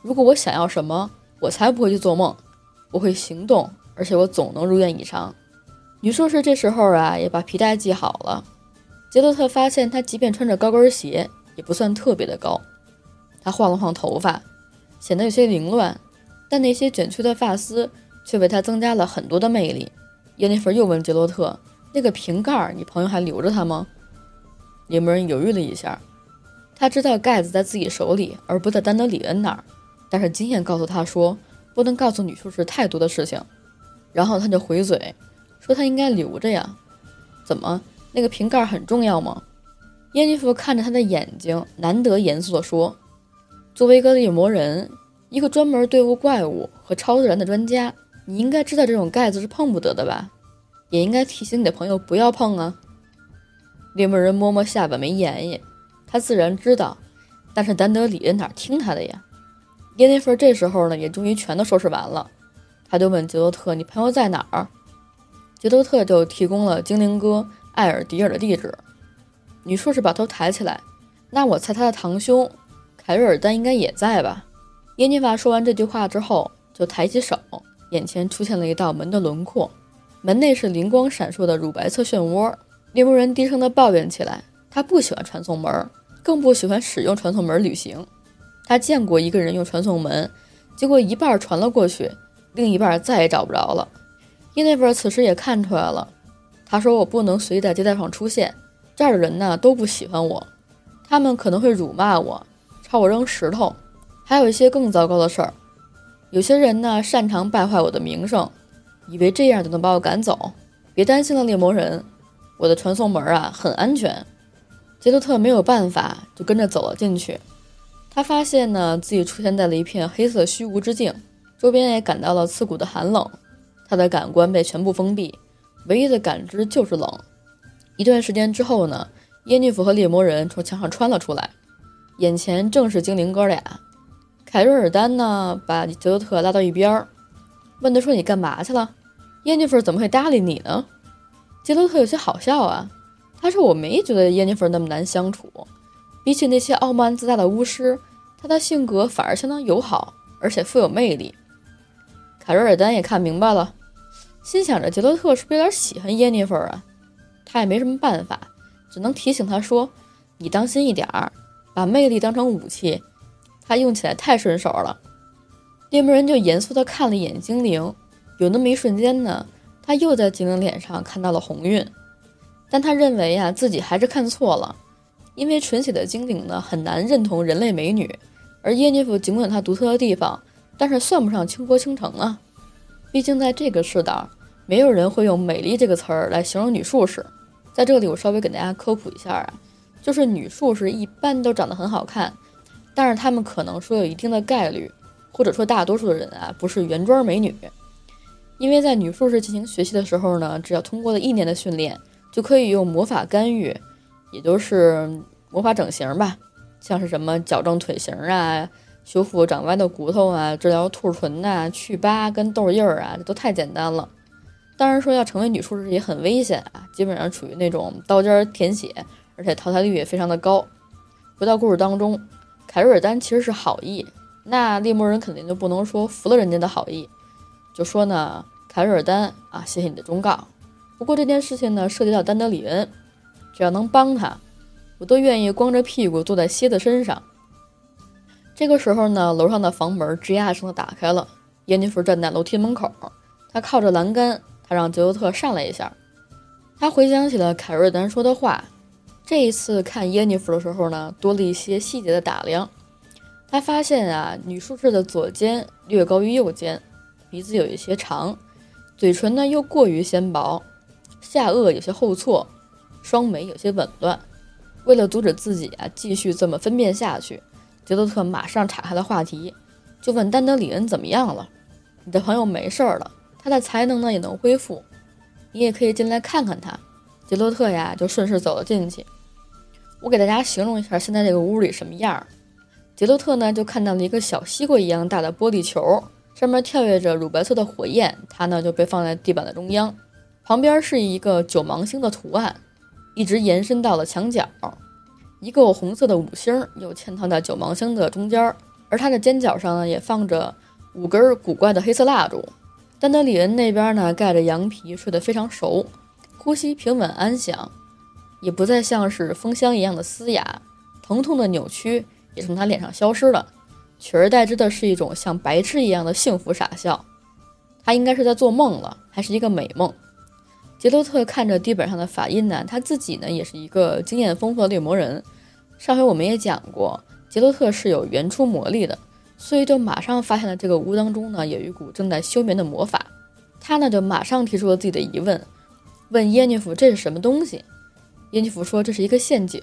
如果我想要什么，我才不会去做梦，我会行动，而且我总能如愿以偿。女术士这时候啊，也把皮带系好了。杰洛特发现，她即便穿着高跟鞋，也不算特别的高。她晃了晃头发，显得有些凌乱，但那些卷曲的发丝却为她增加了很多的魅力。耶妮弗又问杰洛特：“那个瓶盖，你朋友还留着它吗？”猎魔人犹豫了一下，他知道盖子在自己手里，而不在丹德里恩那儿，但是经验告诉他说不能告诉女术士太多的事情。然后他就回嘴说他应该留着呀。怎么？那个瓶盖很重要吗？耶尼弗看着他的眼睛，难得严肃地说：“作为一个猎魔人，一个专门对付怪物和超自然的专家，你应该知道这种盖子是碰不得的吧？也应该提醒你的朋友不要碰啊。”猎魔人摸摸下巴，没言语。他自然知道，但是丹德里哪听他的呀？耶尼弗这时候呢，也终于全都收拾完了。他就问杰多特：“你朋友在哪儿？”杰多特就提供了精灵哥艾尔迪尔的地址。女术士把头抬起来，那我猜他的堂兄凯瑞尔丹应该也在吧？耶尼法说完这句话之后，就抬起手，眼前出现了一道门的轮廓，门内是灵光闪烁的乳白色漩涡。猎魔人低声的抱怨起来，他不喜欢传送门，更不喜欢使用传送门旅行。他见过一个人用传送门，结果一半传了过去，另一半再也找不着了。耶妮弗此时也看出来了，他说：“我不能随意在接待上出现。”这儿的人呢都不喜欢我，他们可能会辱骂我，朝我扔石头，还有一些更糟糕的事儿。有些人呢擅长败坏我的名声，以为这样就能把我赶走。别担心了，猎魔人，我的传送门啊很安全。杰多特没有办法，就跟着走了进去。他发现呢自己出现在了一片黑色虚无之境，周边也感到了刺骨的寒冷。他的感官被全部封闭，唯一的感知就是冷。一段时间之后呢，耶尼弗和猎魔人从墙上穿了出来，眼前正是精灵哥俩。凯瑞尔丹呢，把杰洛特拉到一边儿，问他说：“你干嘛去了？耶尼弗怎么会搭理你呢？”杰洛特有些好笑啊，他说：“我没觉得耶尼弗那么难相处，比起那些傲慢自大的巫师，他的性格反而相当友好，而且富有魅力。”凯瑞尔丹也看明白了，心想着杰洛特是不是有点喜欢耶尼弗啊？他也没什么办法，只能提醒他说：“你当心一点儿，把魅力当成武器，他用起来太顺手了。”猎魔人就严肃地看了一眼精灵，有那么一瞬间呢，他又在精灵脸上看到了红晕，但他认为呀，自己还是看错了，因为纯血的精灵呢，很难认同人类美女，而耶尼弗尽管她独特的地方，但是算不上倾国倾城啊，毕竟在这个世道，没有人会用美丽这个词儿来形容女术士。在这里，我稍微给大家科普一下啊，就是女术士一般都长得很好看，但是他们可能说有一定的概率，或者说大多数的人啊，不是原装美女，因为在女术士进行学习的时候呢，只要通过了一年的训练，就可以用魔法干预，也就是魔法整形吧，像是什么矫正腿型啊、修复长歪的骨头啊、治疗兔唇呐、去疤跟痘印儿啊，这都太简单了。当然说要成为女术士也很危险啊，基本上处于那种刀尖舔血，而且淘汰率也非常的高。回到故事当中，凯瑞尔丹其实是好意，那猎魔人肯定就不能说服了人家的好意，就说呢，凯瑞尔丹啊，谢谢你的忠告。不过这件事情呢，涉及到丹德里恩，只要能帮他，我都愿意光着屁股坐在蝎子身上。这个时候呢，楼上的房门吱呀声的打开了，耶尼弗站在楼梯门口，他靠着栏杆。他让杰多特上来一下。他回想起了凯瑞丹说的话。这一次看耶尼弗的时候呢，多了一些细节的打量。他发现啊，女术士的左肩略高于右肩，鼻子有一些长，嘴唇呢又过于纤薄，下颚有些后错，双眉有些紊乱。为了阻止自己啊继续这么分辨下去，杰多特马上岔开了话题，就问丹德里恩怎么样了？你的朋友没事儿了。他的才能呢也能恢复，你也可以进来看看他。杰洛特呀，就顺势走了进去。我给大家形容一下现在这个屋里什么样儿。杰洛特呢就看到了一个小西瓜一样大的玻璃球，上面跳跃着乳白色的火焰，它呢就被放在地板的中央，旁边是一个九芒星的图案，一直延伸到了墙角。一个红色的五星又嵌套在九芒星的中间，而它的尖角上呢也放着五根古怪的黑色蜡烛。丹德里恩那边呢，盖着羊皮，睡得非常熟，呼吸平稳安详，也不再像是风箱一样的嘶哑，疼痛的扭曲也从他脸上消失了，取而代之的是一种像白痴一样的幸福傻笑。他应该是在做梦了，还是一个美梦？杰洛特看着地板上的法印呢，他自己呢也是一个经验丰富的猎魔人。上回我们也讲过，杰洛特是有原初魔力的，所以就马上发现了这个屋当中呢有一股正在休眠的魔法。他呢就马上提出了自己的疑问，问耶尼弗这是什么东西？耶尼弗说这是一个陷阱，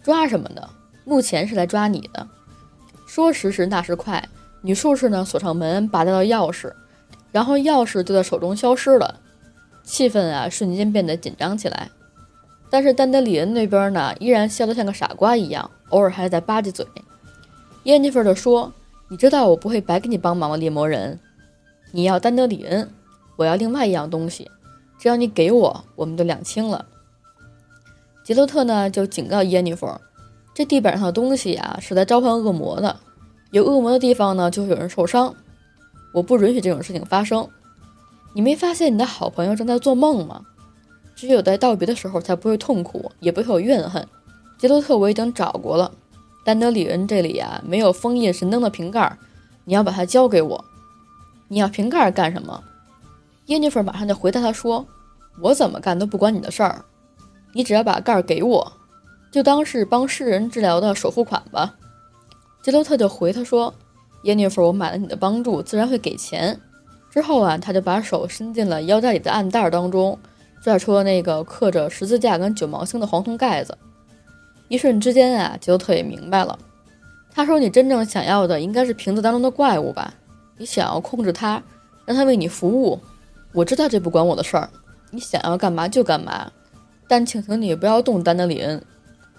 抓什么的？目前是来抓你的。说时迟，那时快，女术士呢锁上门，拔掉了钥匙，然后钥匙就在手中消失了。气氛啊，瞬间变得紧张起来。但是丹德里恩那边呢，依然笑得像个傻瓜一样，偶尔还在吧唧嘴。耶尼弗的说：“你知道我不会白给你帮忙吗，猎魔人？你要丹德里恩，我要另外一样东西。只要你给我，我们就两清了。”杰洛特呢，就警告耶尼弗：“这地板上的东西啊，是在召唤恶魔的。有恶魔的地方呢，就会有人受伤。我不允许这种事情发生。”你没发现你的好朋友正在做梦吗？只有在道别的时候才不会痛苦，也不会有怨恨。杰洛特我已经找过了，丹德里恩这里呀没有封印神灯的瓶盖，你要把它交给我。你要瓶盖干什么？耶尼弗马上就回答他说：“我怎么干都不关你的事儿，你只要把盖儿给我，就当是帮诗人治疗的首付款吧。”杰洛特就回他说：“耶尼弗，我买了你的帮助，自然会给钱。”之后啊，他就把手伸进了腰带里的暗袋当中，拽出了那个刻着十字架跟九芒星的黄铜盖子。一瞬之间啊，杰洛特也明白了。他说：“你真正想要的应该是瓶子当中的怪物吧？你想要控制它，让它为你服务。我知道这不关我的事儿，你想要干嘛就干嘛。但请求你不要动丹德里恩。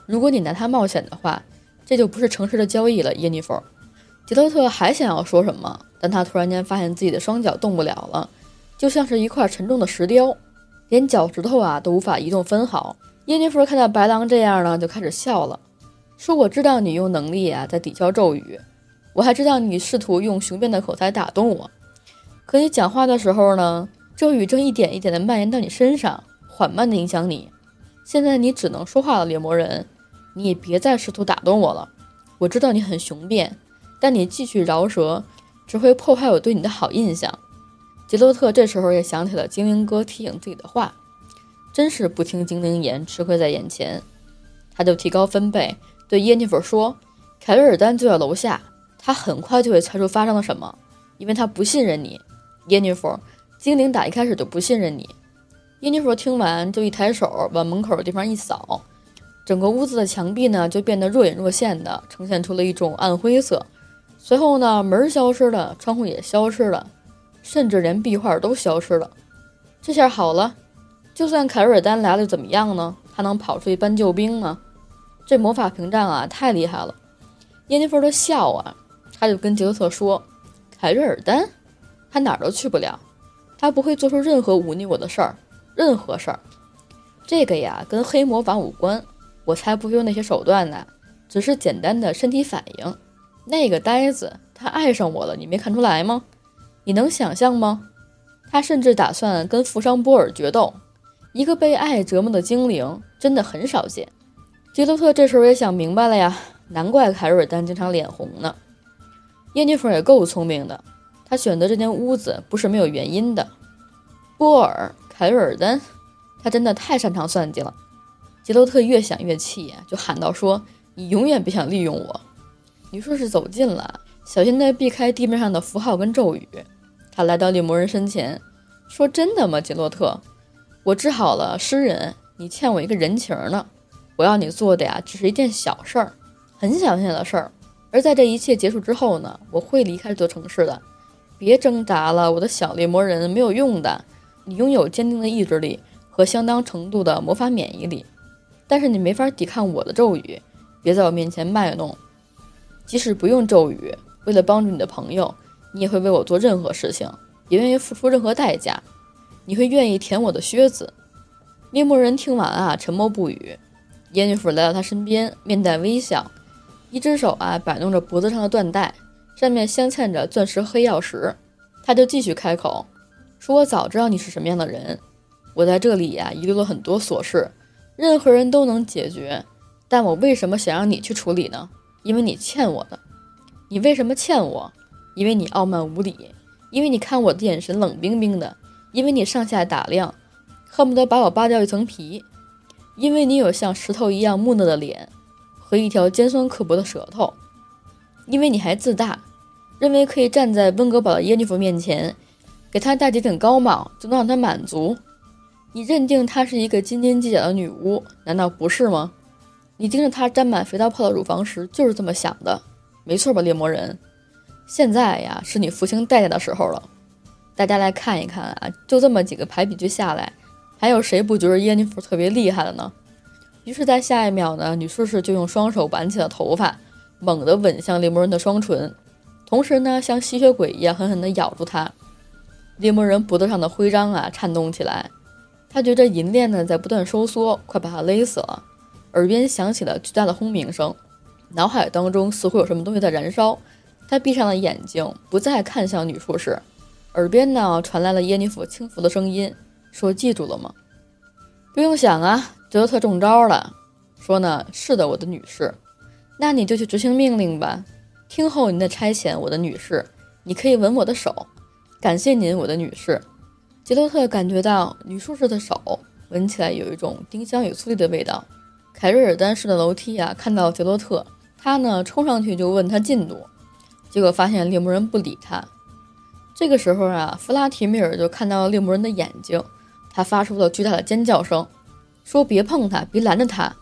如果你拿它冒险的话，这就不是诚实的交易了，耶尼弗。”杰洛特还想要说什么？但他突然间发现自己的双脚动不了了，就像是一块沉重的石雕，连脚趾头啊都无法移动分毫。耶尼弗看到白狼这样呢，就开始笑了，说：“我知道你用能力啊在抵消咒语，我还知道你试图用雄辩的口才打动我，可你讲话的时候呢，咒语正一点一点的蔓延到你身上，缓慢的影响你。现在你只能说话了，猎魔人，你也别再试图打动我了。我知道你很雄辩，但你继续饶舌。”只会破坏我对你的好印象。杰洛特这时候也想起了精灵哥提醒自己的话，真是不听精灵言，吃亏在眼前。他就提高分贝，对耶尼弗说：“凯瑞尔丹就在楼下，他很快就会猜出发生了什么，因为他不信任你，耶尼弗。精灵打一开始就不信任你。”耶尼弗听完就一抬手往门口的地方一扫，整个屋子的墙壁呢就变得若隐若现的，呈现出了一种暗灰色。随后呢，门消失了，窗户也消失了，甚至连壁画都消失了。这下好了，就算凯瑞尔丹来了，怎么样呢？他能跑出去搬救兵吗？这魔法屏障啊，太厉害了！耶尼弗的笑啊，他就跟杰克特说：“凯瑞尔丹，他哪儿都去不了，他不会做出任何忤逆我的事儿，任何事儿。这个呀，跟黑魔法无关，我才不用那些手段呢，只是简单的身体反应。”那个呆子，他爱上我了，你没看出来吗？你能想象吗？他甚至打算跟富商波尔决斗。一个被爱折磨的精灵，真的很少见。杰洛特这时候也想明白了呀，难怪凯瑞丹经常脸红呢。耶尼弗也够聪明的，他选择这间屋子不是没有原因的。波尔，凯瑞尔丹，他真的太擅长算计了。杰洛特越想越气，就喊道：“说你永远别想利用我。”女术士走近了，小心地避开地面上的符号跟咒语。他来到猎魔人身前，说：“真的吗，杰洛特？我治好了诗人，你欠我一个人情呢。我要你做的呀，只是一件小事儿，很小很小的事儿。而在这一切结束之后呢，我会离开这座城市的。别挣扎了，我的小猎魔人，没有用的。你拥有坚定的意志力和相当程度的魔法免疫力，但是你没法抵抗我的咒语。别在我面前卖弄。”即使不用咒语，为了帮助你的朋友，你也会为我做任何事情，也愿意付出任何代价。你会愿意舔我的靴子？猎魔人听完啊，沉默不语。耶尼弗来到他身边，面带微笑，一只手啊摆弄着脖子上的缎带，上面镶嵌着钻石黑曜石。他就继续开口说：“我早知道你是什么样的人，我在这里呀遗留了很多琐事，任何人都能解决，但我为什么想让你去处理呢？”因为你欠我的，你为什么欠我？因为你傲慢无礼，因为你看我的眼神冷冰冰的，因为你上下打量，恨不得把我扒掉一层皮，因为你有像石头一样木讷的脸和一条尖酸刻薄的舌头，因为你还自大，认为可以站在温格堡的耶尼弗面前，给她戴几顶高帽就能让她满足。你认定她是一个斤斤计较的女巫，难道不是吗？你盯着她沾满肥皂泡的乳房时就是这么想的，没错吧，猎魔人？现在呀，是你付清代价的时候了。大家来看一看啊，就这么几个排比句下来。还有谁不觉得耶尼弗特别厉害的呢？于是，在下一秒呢，女术士就用双手挽起了头发，猛地吻向猎魔人的双唇，同时呢，像吸血鬼一样狠狠地咬住他。猎魔人脖子上的徽章啊颤动起来，他觉着银链呢在不断收缩，快把他勒死了。耳边响起了巨大的轰鸣声，脑海当中似乎有什么东西在燃烧。他闭上了眼睛，不再看向女术士，耳边呢传来了耶尼弗轻浮的声音。说记住了吗？不用想啊，德特中招了。说呢，是的，我的女士。那你就去执行命令吧。听候您的差遣，我的女士。你可以吻我的手。感谢您，我的女士。杰洛特感觉到女术士的手闻起来有一种丁香与醋栗的味道。凯瑞尔丹式的楼梯啊，看到杰洛特，他呢冲上去就问他进度，结果发现猎魔人不理他。这个时候啊，弗拉提米尔就看到了猎魔人的眼睛。他发出了巨大的尖叫声，说：“别碰他，别拦着他，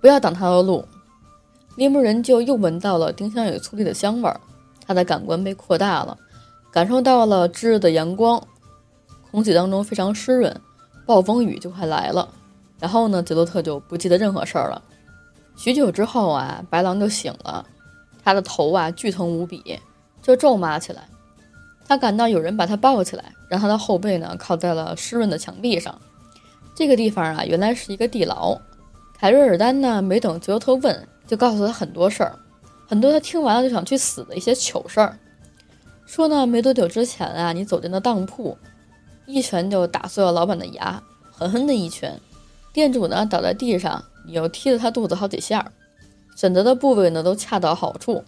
不要挡他的路。”猎魔人就又闻到了丁香与醋栗的香味儿，他的感官被扩大了，感受到了炙热的阳光，空气当中非常湿润，暴风雨就快来了。然后呢，杰洛特就不记得任何事儿了。许久之后啊，白狼就醒了，他的头啊剧疼无比，就咒骂起来。他感到有人把他抱起来，让他的后背呢靠在了湿润的墙壁上。这个地方啊，原来是一个地牢。凯瑞尔丹呢，没等杰洛特问，就告诉他很多事儿，很多他听完了就想去死的一些糗事儿。说呢，没多久之前啊，你走进了当铺，一拳就打碎了老板的牙，狠狠的一拳。店主呢倒在地上，你又踢了他肚子好几下，选择的部位呢都恰到好处。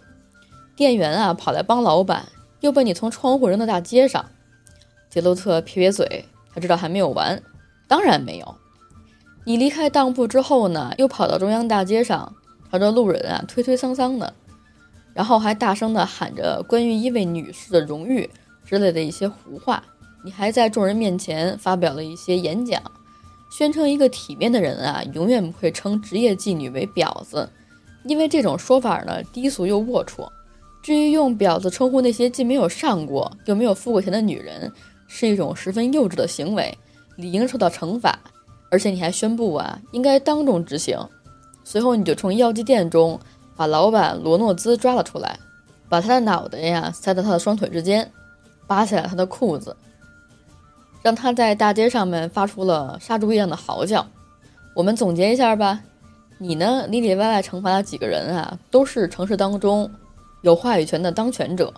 店员啊跑来帮老板。又被你从窗户扔到大街上，杰洛特撇撇嘴，他知道还没有完。当然没有。你离开当铺之后呢，又跑到中央大街上，朝着路人啊推推搡搡的，然后还大声的喊着关于一位女士的荣誉之类的一些胡话。你还在众人面前发表了一些演讲，宣称一个体面的人啊，永远不会称职业妓女为婊子，因为这种说法呢低俗又龌龊。至于用“婊子”称呼那些既没有上过又没有付过钱的女人，是一种十分幼稚的行为，理应受到惩罚。而且你还宣布啊，应该当众执行。随后你就从药剂店中把老板罗诺兹抓了出来，把他的脑袋呀塞到他的双腿之间，扒下来他的裤子，让他在大街上面发出了杀猪一样的嚎叫。我们总结一下吧，你呢里里外外惩罚的几个人啊，都是城市当中。有话语权的当权者，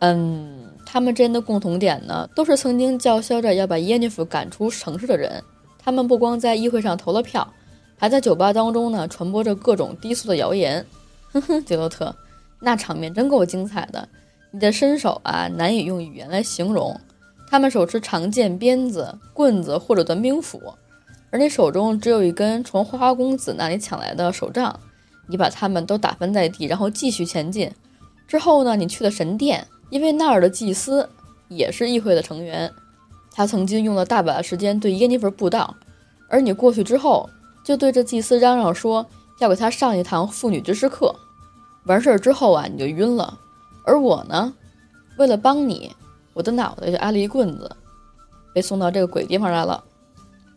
嗯，他们之间的共同点呢，都是曾经叫嚣着要把耶尼弗赶出城市的人。他们不光在议会上投了票，还在酒吧当中呢传播着各种低俗的谣言。哼哼，杰洛特，那场面真够精彩的，你的身手啊，难以用语言来形容。他们手持长剑、鞭子、棍子或者短兵斧，而你手中只有一根从花花公子那里抢来的手杖。你把他们都打翻在地，然后继续前进。之后呢，你去了神殿，因为那儿的祭司也是议会的成员。他曾经用了大把的时间对耶尼弗布道，而你过去之后，就对着祭司嚷嚷说要给他上一堂妇女知识课。完事儿之后啊，你就晕了。而我呢，为了帮你，我的脑袋就挨了一棍子，被送到这个鬼地方来了。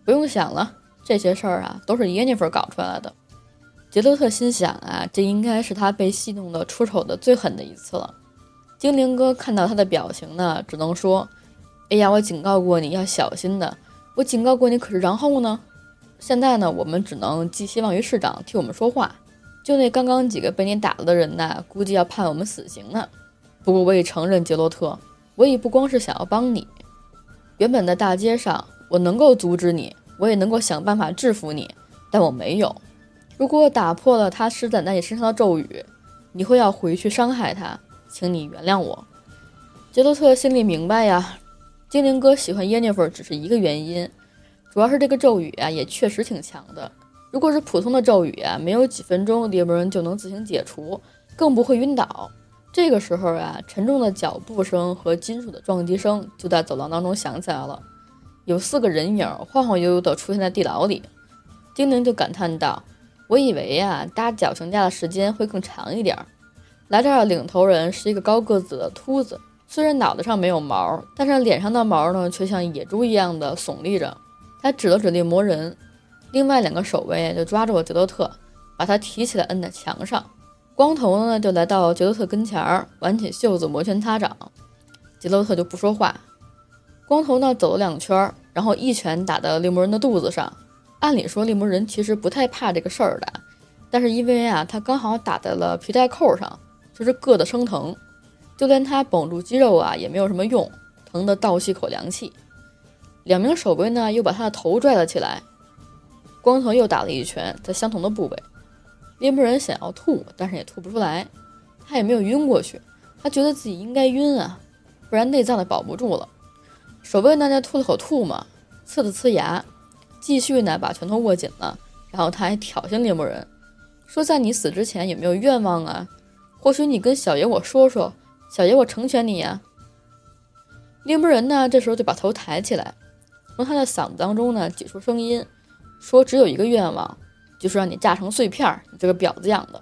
不用想了，这些事儿啊，都是耶尼弗搞出来的。杰洛特心想啊，这应该是他被戏弄的出丑的最狠的一次了。精灵哥看到他的表情呢，只能说：“哎呀，我警告过你要小心的，我警告过你，可是然后呢？现在呢，我们只能寄希望于市长替我们说话。就那刚刚几个被你打了的人呢，估计要判我们死刑呢。不过我也承认，杰洛特，我也不光是想要帮你。原本在大街上，我能够阻止你，我也能够想办法制服你，但我没有。”如果打破了他施展在你身上的咒语，你会要回去伤害他，请你原谅我。杰洛特心里明白呀，精灵哥喜欢耶尼弗只是一个原因，主要是这个咒语啊，也确实挺强的。如果是普通的咒语啊，没有几分钟，猎魔人就能自行解除，更不会晕倒。这个时候啊，沉重的脚步声和金属的撞击声就在走廊当中响起来了。有四个人影晃晃悠悠地出现在地牢里。精灵就感叹道：“我以为呀，搭绞刑架的时间会更长一点。”来这儿的领头人是一个高个子的秃子，虽然脑袋上没有毛，但是脸上的毛呢，却像野猪一样的耸立着。他指了指猎魔人。另外两个守卫就抓住了杰洛特，把他提起来摁在墙上。光头呢就来到杰洛特跟前儿，挽起袖子摩拳擦掌。杰洛特就不说话。光头呢走了两圈，然后一拳打在猎魔人的肚子上。按理说猎魔人其实不太怕这个事儿的，但是因为啊他刚好打在了皮带扣上，就是硌得生疼。就连他绷住肌肉啊也没有什么用，疼得倒吸口凉气。两名守卫呢又把他的头拽了起来。光头又打了一拳，在相同的部位。猎魔人想要吐，但是也吐不出来。他也没有晕过去，他觉得自己应该晕啊，不然内脏的保不住了。守卫呢，就吐了口吐沫，呲了呲牙，继续呢把拳头握紧了。然后他还挑衅猎魔人，说：“在你死之前有没有愿望啊？或许你跟小爷我说说，小爷我成全你呀。”猎魔人呢，这时候就把头抬起来，从他的嗓子当中呢挤出声音。说只有一个愿望，就是让你炸成碎片！你这个婊子养的！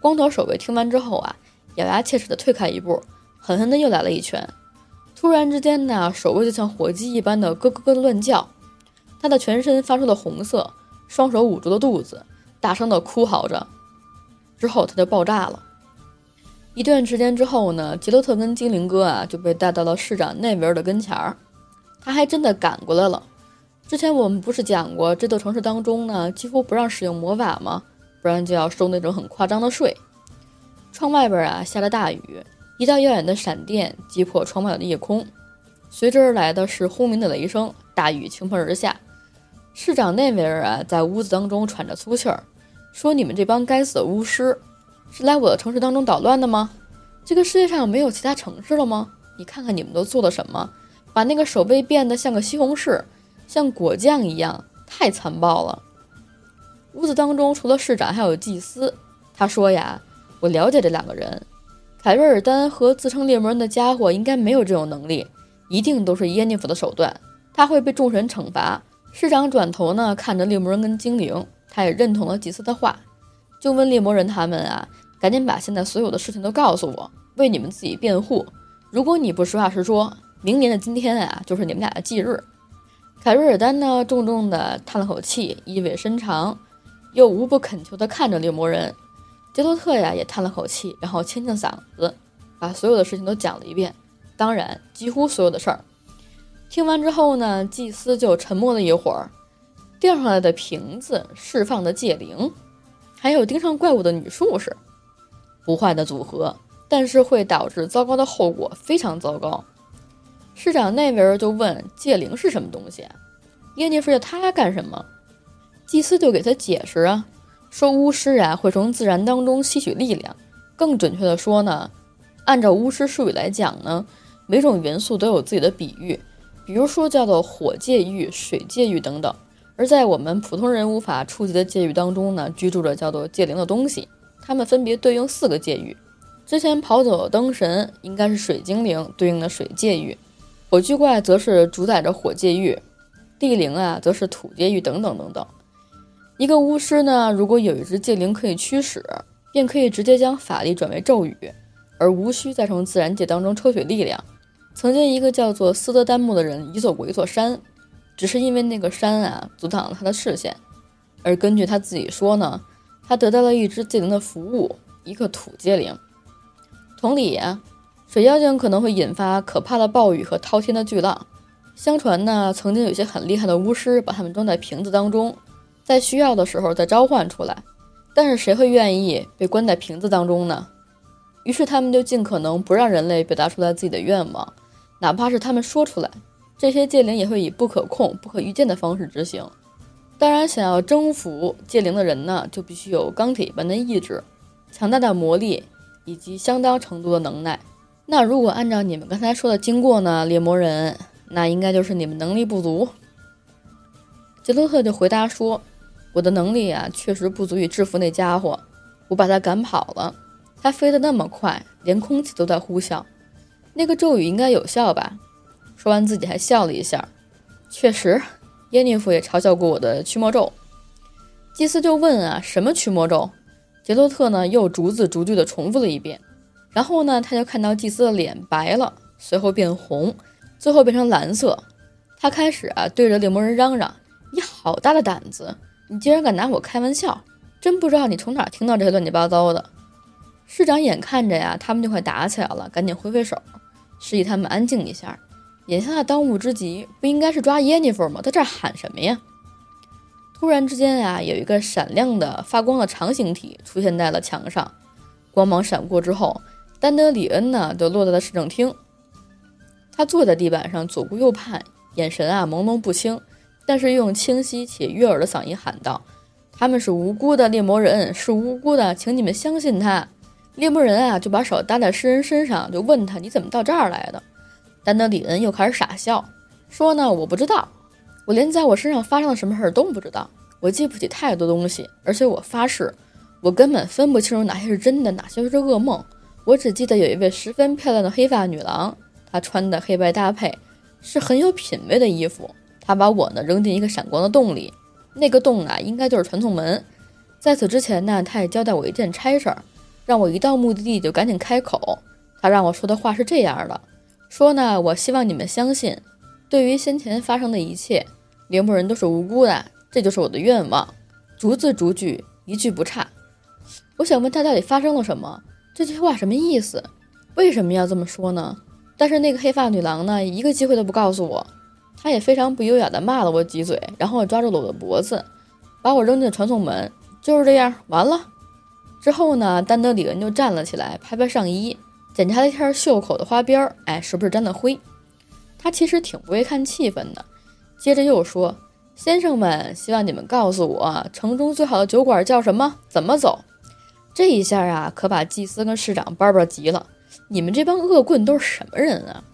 光头守卫听完之后啊，咬牙切齿地退开一步，狠狠地又来了一拳。突然之间呢，守卫就像火鸡一般的咯咯咯的乱叫，他的全身发出了红色，双手捂住了肚子，大声地哭嚎着。之后他就爆炸了。一段时间之后呢，杰洛特跟精灵哥啊就被带到了市长内维尔的跟前儿，他还真的赶过来了。之前我们不是讲过，这座城市当中呢，几乎不让使用魔法吗？不然就要收那种很夸张的税。窗外边啊下了大雨，一道耀眼的闪电击破窗外的夜空，随之而来的是轰鸣的雷声，大雨倾盆而下。市长内维尔啊在屋子当中喘着粗气儿，说：“你们这帮该死的巫师，是来我的城市当中捣乱的吗？这个世界上没有其他城市了吗？你看看你们都做了什么，把那个手背变得像个西红柿。”像果酱一样，太残暴了。屋子当中除了市长，还有祭司。他说呀：“我了解这两个人，凯瑞尔丹和自称猎魔人的家伙，应该没有这种能力，一定都是耶尼弗的手段。他会被众神惩罚。”市长转头呢，看着猎魔人跟精灵，他也认同了祭司的话，就问猎魔人他们啊：“赶紧把现在所有的事情都告诉我，为你们自己辩护。如果你不实话实说，明年的今天啊，就是你们俩的忌日。”凯瑞尔丹呢，重重地叹了口气，意味深长，又无不恳求地看着猎魔人。杰洛特呀，也叹了口气，然后清清嗓子，把所有的事情都讲了一遍。当然，几乎所有的事儿。听完之后呢，祭司就沉默了一会儿。掉上来的瓶子释放的戒灵，还有盯上怪物的女术士，不坏的组合，但是会导致糟糕的后果，非常糟糕。市长那边就问戒灵是什么东西，耶尼弗要他干什么？祭司就给他解释啊，说巫师啊会从自然当中吸取力量，更准确的说呢，按照巫师术语来讲呢，每种元素都有自己的比喻，比如说叫做火界域、水界域等等。而在我们普通人无法触及的界域当中呢，居住着叫做戒灵的东西，它们分别对应四个界域。之前跑走的灯神应该是水精灵，对应的水界域。火炬怪则是主宰着火界域，地灵啊则是土界域等等等等。一个巫师呢，如果有一只界灵可以驱使，便可以直接将法力转为咒语，而无需再从自然界当中抽取力量。曾经一个叫做斯德丹木的人移走过一座山，只是因为那个山啊阻挡了他的视线。而根据他自己说呢，他得到了一只界灵的服务，一个土界灵。同理啊。水妖精可能会引发可怕的暴雨和滔天的巨浪。相传呢，曾经有些很厉害的巫师把它们装在瓶子当中，在需要的时候再召唤出来。但是谁会愿意被关在瓶子当中呢？于是他们就尽可能不让人类表达出来自己的愿望，哪怕是他们说出来，这些戒灵也会以不可控、不可预见的方式执行。当然，想要征服戒灵的人呢，就必须有钢铁般的意志、强大的魔力以及相当程度的能耐。那如果按照你们刚才说的经过呢，猎魔人，那应该就是你们能力不足。杰洛特就回答说：“我的能力啊，确实不足以制服那家伙，我把他赶跑了。他飞得那么快，连空气都在呼啸。那个咒语应该有效吧？”说完，自己还笑了一下。确实，耶尼夫也嘲笑过我的驱魔咒。祭司就问啊：“什么驱魔咒？”杰洛特呢，又逐字逐句地重复了一遍。然后呢，他就看到祭司的脸白了，随后变红，最后变成蓝色。他开始啊，对着猎魔人嚷嚷。你好大的胆子！你竟然敢拿我开玩笑！真不知道你从哪听到这些乱七八糟的。市长眼看着呀，他们就快打起来了，赶紧挥挥手，示意他们安静一下。眼下的当务之急不应该是抓耶尼弗吗？在这喊什么呀？突然之间呀，有一个闪亮的、发光的长形体出现在了墙上。光芒闪过之后，丹德里恩呢就落在了市政厅。他坐在地板上，左顾右盼，眼神啊朦胧不清。但是用清晰且悦耳的嗓音喊道：“他们是无辜的猎魔人，是无辜的，请你们相信他。”猎魔人啊，就把手搭在诗人身上，就问他：“你怎么到这儿来的？”丹德里恩又开始傻笑，说：“呢，我不知道，我连在我身上发生了什么事儿都不知道。我记不起太多东西，而且我发誓，我根本分不清楚哪些是真的，哪些是噩梦。我只记得有一位十分漂亮的黑发女郎，她穿的黑白搭配，是很有品味的衣服。”她把我呢扔进一个闪光的洞里，那个洞啊应该就是传送门。在此之前呢，她也交代我一件差事儿，让我一到目的地就赶紧开口。他让我说的话是这样的：说呢，我希望你们相信，对于先前发生的一切，猎魔人都是无辜的，这就是我的愿望，逐字逐句，一句不差。我想问他到底发生了什么？这句话什么意思？为什么要这么说呢？但是那个黑发女郎呢，一个机会都不告诉我。她也非常不优雅地骂了我几嘴，然后抓住了我的脖子，把我扔进传送门。就是这样，完了。之后呢，丹德里恩就站了起来，拍拍上衣，检查了一下袖口的花边，哎，是不是沾了灰？他其实挺不会看气氛的。接着又说：“先生们，希望你们告诉我，城中最好的酒馆叫什么？怎么走？”这一下啊，可把祭司跟市长巴巴急了。你们这帮恶棍都是什么人啊？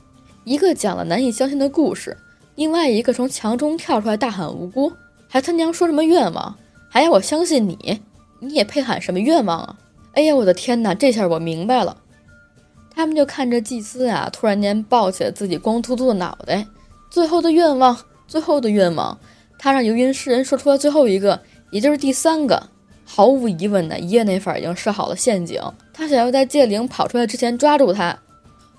一个讲了难以相信的故事。另外一个从墙中跳出来大喊无辜，还他娘说什么愿望，还要我相信你，你也配喊什么愿望啊？哎呀，我的天哪！这下我明白了。他们就看着祭司啊，突然间抱起了自己光秃秃的脑袋。最后的愿望，最后的愿望，他让游吟诗人说出了最后一个，也就是第三个。毫无疑问的，耶内法已经设好了陷阱，他想要在戒灵跑出来之前抓住他。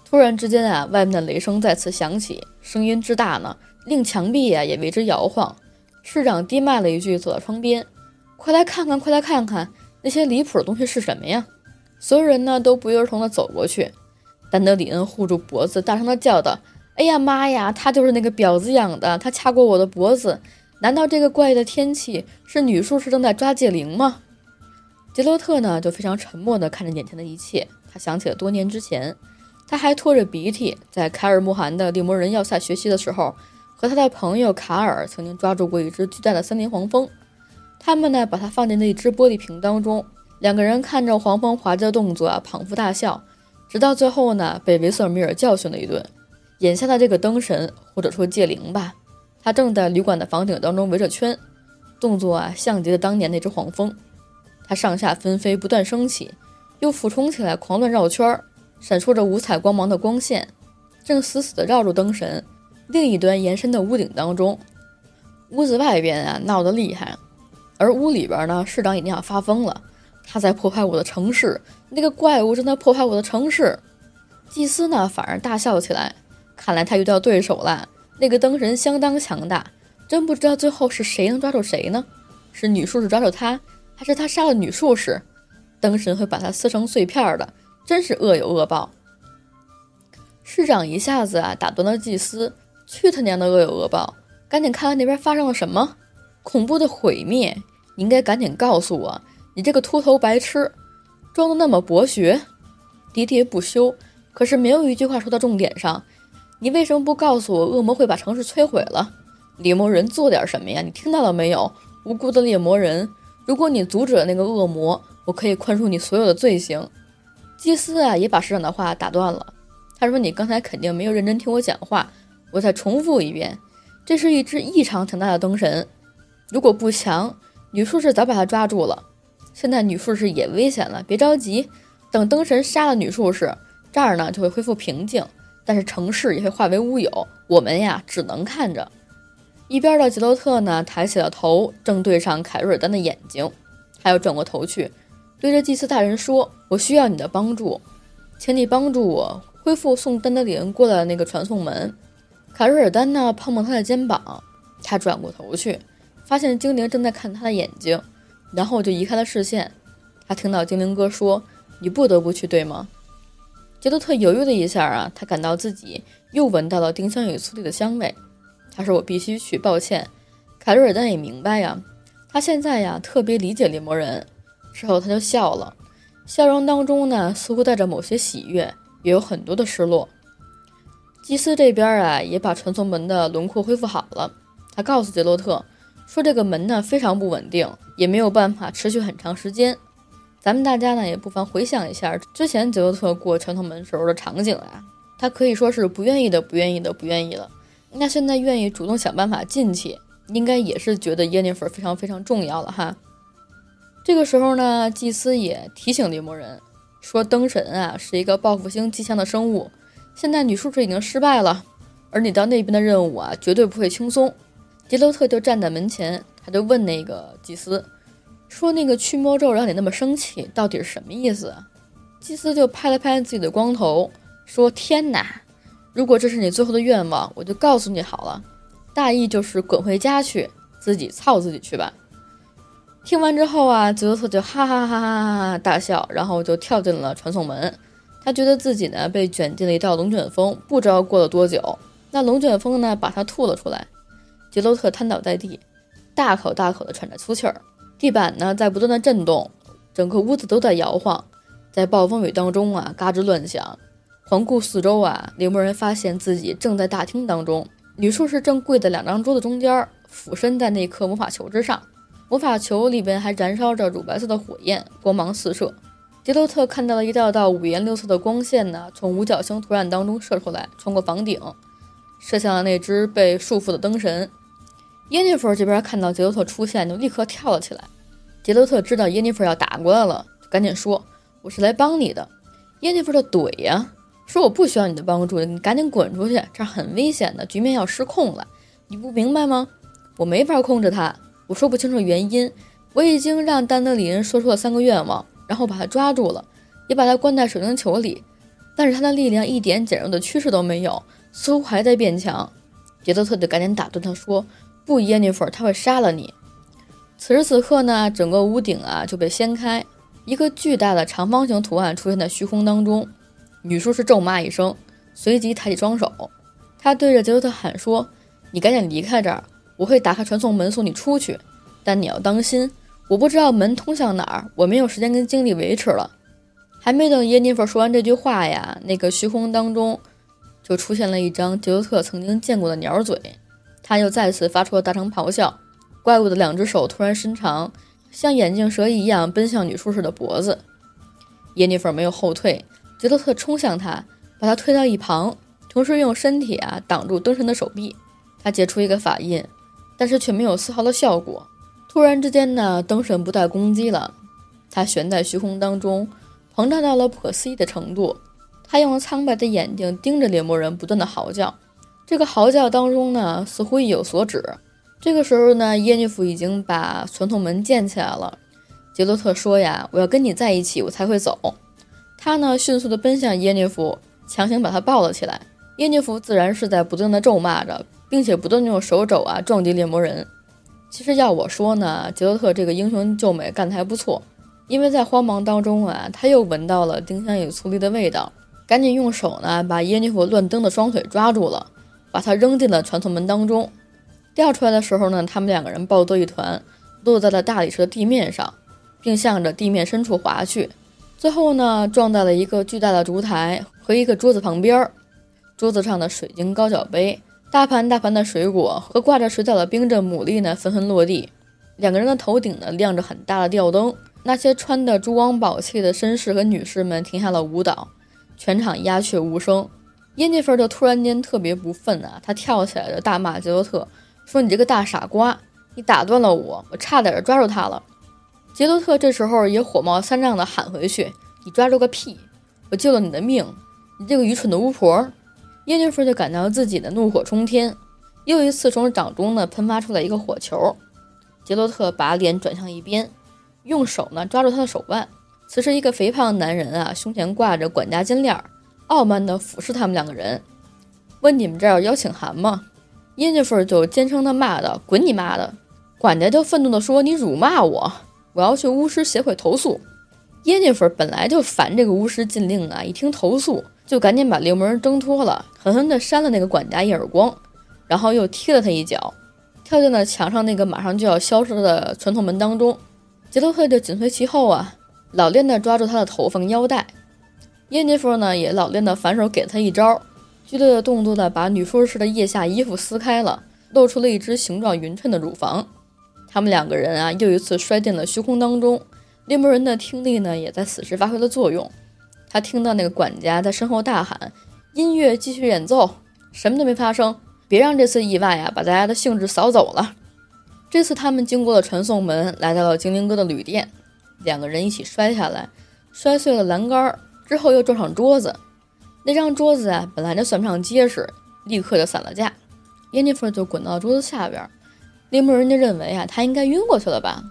突然之间啊，外面的雷声再次响起，声音之大呢。令墙壁呀也为之摇晃。市长低骂了一句，走到窗边：“快来看看，快来看看，那些离谱的东西是什么呀？”所有人呢都不约而同地走过去。丹德里恩护住脖子，大声地叫道：“哎呀妈呀，他就是那个婊子养的！他掐过我的脖子！难道这个怪异的天气是女术士正在抓戒灵吗？”杰洛特呢就非常沉默地看着眼前的一切。他想起了多年之前，他还拖着鼻涕在凯尔穆罕的猎魔人要塞学习的时候。和他的朋友卡尔曾经抓住过一只巨大的森林黄蜂，他们呢把它放进那一只玻璃瓶当中，两个人看着黄蜂滑稽的动作啊，捧腹大笑，直到最后呢被维瑟米尔教训了一顿。眼下的这个灯神或者说戒灵吧，他正在旅馆的房顶当中围着圈，动作啊像极了当年那只黄蜂，它上下纷飞，不断升起，又俯冲起来，狂乱绕圈儿，闪烁着五彩光芒的光线，正死死地绕住灯神。另一端延伸的屋顶当中，屋子外边啊闹得厉害，而屋里边呢，市长已经要发疯了，他在破坏我的城市，那个怪物正在破坏我的城市。祭司呢反而大笑起来，看来他遇到对手了。那个灯神相当强大，真不知道最后是谁能抓住谁呢？是女术士抓住他，还是他杀了女术士？灯神会把他撕成碎片的，真是恶有恶报。市长一下子啊打断了祭司。去他娘的恶有恶报！赶紧看看那边发生了什么恐怖的毁灭！你应该赶紧告诉我，你这个秃头白痴，装的那么博学，喋喋不休，可是没有一句话说到重点上。你为什么不告诉我，恶魔会把城市摧毁了？猎魔人做点什么呀？你听到了没有？无辜的猎魔人，如果你阻止了那个恶魔，我可以宽恕你所有的罪行。祭司啊，也把市长的话打断了。他说：“你刚才肯定没有认真听我讲话。”我再重复一遍，这是一只异常强大的灯神，如果不强，女术士早把他抓住了。现在女术士也危险了，别着急，等灯神杀了女术士，这儿呢就会恢复平静，但是城市也会化为乌有。我们呀，只能看着。一边的杰洛特呢，抬起了头，正对上凯瑞尔丹的眼睛，他又转过头去，对着祭司大人说：“我需要你的帮助，请你帮助我恢复送丹德里恩过来的那个传送门。”凯瑞尔丹呢，碰碰他的肩膀，他转过头去。发现精灵正在看他的眼睛，然后就移开了视线。他听到精灵哥说：“你不得不去，对吗？”杰洛特犹豫了一下啊，他感到自己又闻到了丁香与醋栗的香味。他说：“我必须去，抱歉。”凯瑞尔丹也明白呀，他现在呀特别理解猎魔人。之后他就笑了，笑容当中呢似乎带着某些喜悦，也有很多的失落。祭司这边啊也把传送门的轮廓恢复好了，他告诉杰洛特。说这个门呢非常不稳定，也没有办法持续很长时间。咱们大家呢也不妨回想一下之前杰洛特过传统门时候的场景啊，他可以说是不愿意的、不愿意的、不愿意了。那现在愿意主动想办法进去，应该也是觉得耶尼弗非常非常重要了哈。这个时候呢，祭司也提醒猎魔人说，灯神啊是一个报复性极强的生物，现在女术士已经失败了，而你到那边的任务啊绝对不会轻松。杰洛特就站在门前，他就问那个祭司，说：“那个驱魔咒让你那么生气，到底是什么意思？”祭司就拍了拍自己的光头，说：“天哪！如果这是你最后的愿望，我就告诉你好了，大意就是滚回家去，自己操自己去吧。”听完之后啊，杰洛特就哈哈哈哈哈哈大笑，然后就跳进了传送门。他觉得自己呢被卷进了一道龙卷风，不知道过了多久，那龙卷风呢把他吐了出来。杰洛特瘫倒在地，大口大口的喘着粗气儿。地板呢在不断的震动，整个屋子都在摇晃，在暴风雨当中啊，嘎吱乱响。环顾四周啊，猎魔人发现自己正在大厅当中，女术士正跪在两张桌子中间，俯身在那颗魔法球之上。魔法球里边还燃烧着乳白色的火焰，光芒四射。杰洛特看到了一道道五颜六色的光线呢，从五角星图案当中射出来，穿过房顶，射向了那只被束缚的灯神。耶尼弗这边看到杰洛特出现，就立刻跳了起来。杰洛特知道耶尼弗要打过来了，就赶紧说：“我是来帮你的。”耶尼弗就怼呀，说：“我不需要你的帮助，你赶紧滚出去，这很危险的，局面要失控了，你不明白吗？我没法控制他，我说不清楚原因。我已经让丹德里恩说出了三个愿望，然后把他抓住了，也把他关在水晶球里，但是他的力量一点减弱的趋势都没有，似乎还在变强。”杰洛特就赶紧打断他说。不，耶尼弗，他会杀了你。此时此刻呢，整个屋顶啊就被掀开，一个巨大的长方形图案出现在虚空当中。女术士咒骂一声，随即抬起双手，她对着杰洛特喊说：“你赶紧离开这儿，我会打开传送门送你出去。但你要当心，我不知道门通向哪儿，我没有时间跟精力维持了。”还没等耶尼弗说完这句话呀，那个虚空当中就出现了一张杰洛特曾经见过的鸟嘴。他又再次发出了大声咆哮，怪物的两只手突然伸长，像眼镜蛇一样奔向女术士的脖子。耶尼弗没有后退，杰洛特冲向他，把他推到一旁，同时用身体啊挡住灯神的手臂。他结出一个法印，但是却没有丝毫的效果。突然之间呢，灯神不再攻击了，他悬在虚空当中，膨胀到了不可思议的程度。他用苍白的眼睛盯着猎魔人，不断的嚎叫。这个嚎叫当中呢，似乎意有所指。这个时候呢，耶尼弗已经把传送门建起来了。杰洛特说：“呀，我要跟你在一起，我才会走。”他呢，迅速地奔向耶尼弗，强行把他抱了起来。耶尼弗自然是在不断地咒骂着，并且不断用手肘啊撞击猎魔人。其实要我说呢，杰洛特这个英雄救美干得还不错，因为在慌忙当中啊，他又闻到了丁香与醋栗的味道，赶紧用手呢把耶尼弗乱蹬的双腿抓住了。把他扔进了传送门当中，掉出来的时候呢，他们两个人抱作一团，落在了大理石的地面上，并向着地面深处滑去。最后呢，撞在了一个巨大的烛台和一个桌子旁边。桌子上的水晶高脚杯、大盘大盘的水果和挂着水藻的冰镇牡蛎呢，纷纷落地。两个人的头顶呢，亮着很大的吊灯。那些穿的珠光宝气的绅士和女士们停下了舞蹈，全场鸦雀无声。耶尼弗就突然间特别不忿啊，他跳起来就大骂杰洛特，说：“你这个大傻瓜，你打断了我，我差点抓住他了。”杰洛特这时候也火冒三丈的喊回去：“你抓住个屁！我救了你的命，你这个愚蠢的巫婆！”耶妮弗就感到自己的怒火冲天，又一次从掌中呢喷发出来一个火球。杰洛特把脸转向一边，用手呢抓住他的手腕。此时，一个肥胖的男人啊，胸前挂着管家金链儿，傲慢地俯视他们两个人，问：“你们这儿有邀请函吗？”耶妮弗就尖声地骂道：“滚你妈的！”管家就愤怒地说：“你辱骂我！”我要去巫师协会投诉。耶妮弗本来就烦这个巫师禁令啊，一听投诉，就赶紧把猎魔人挣脱了，狠狠地扇了那个管家一耳光，然后又踢了他一脚，跳进了墙上那个马上就要消失的传送门当中。杰洛特就紧随其后啊，老练地抓住他的头发腰带。耶妮弗呢，也老练的反手给了他一招，剧烈的动作呢，把女术士的腋下衣服撕开了，露出了一只形状匀称的乳房。他们两个人啊，又一次摔进了虚空当中。猎魔人的听力呢，也在此时发挥了作用。他听到那个管家在身后大喊：“音乐继续演奏，什么都没发生，别让这次意外啊把大家的兴致扫走了。”这次他们经过了传送门，来到了精灵哥的旅店。两个人一起摔下来，摔碎了栏杆，之后又撞上桌子。那张桌子啊，本来就算不上结实，立刻就散了架。耶妮弗就滚到桌子下边。猎魔人就认为啊，他应该晕过去了吧？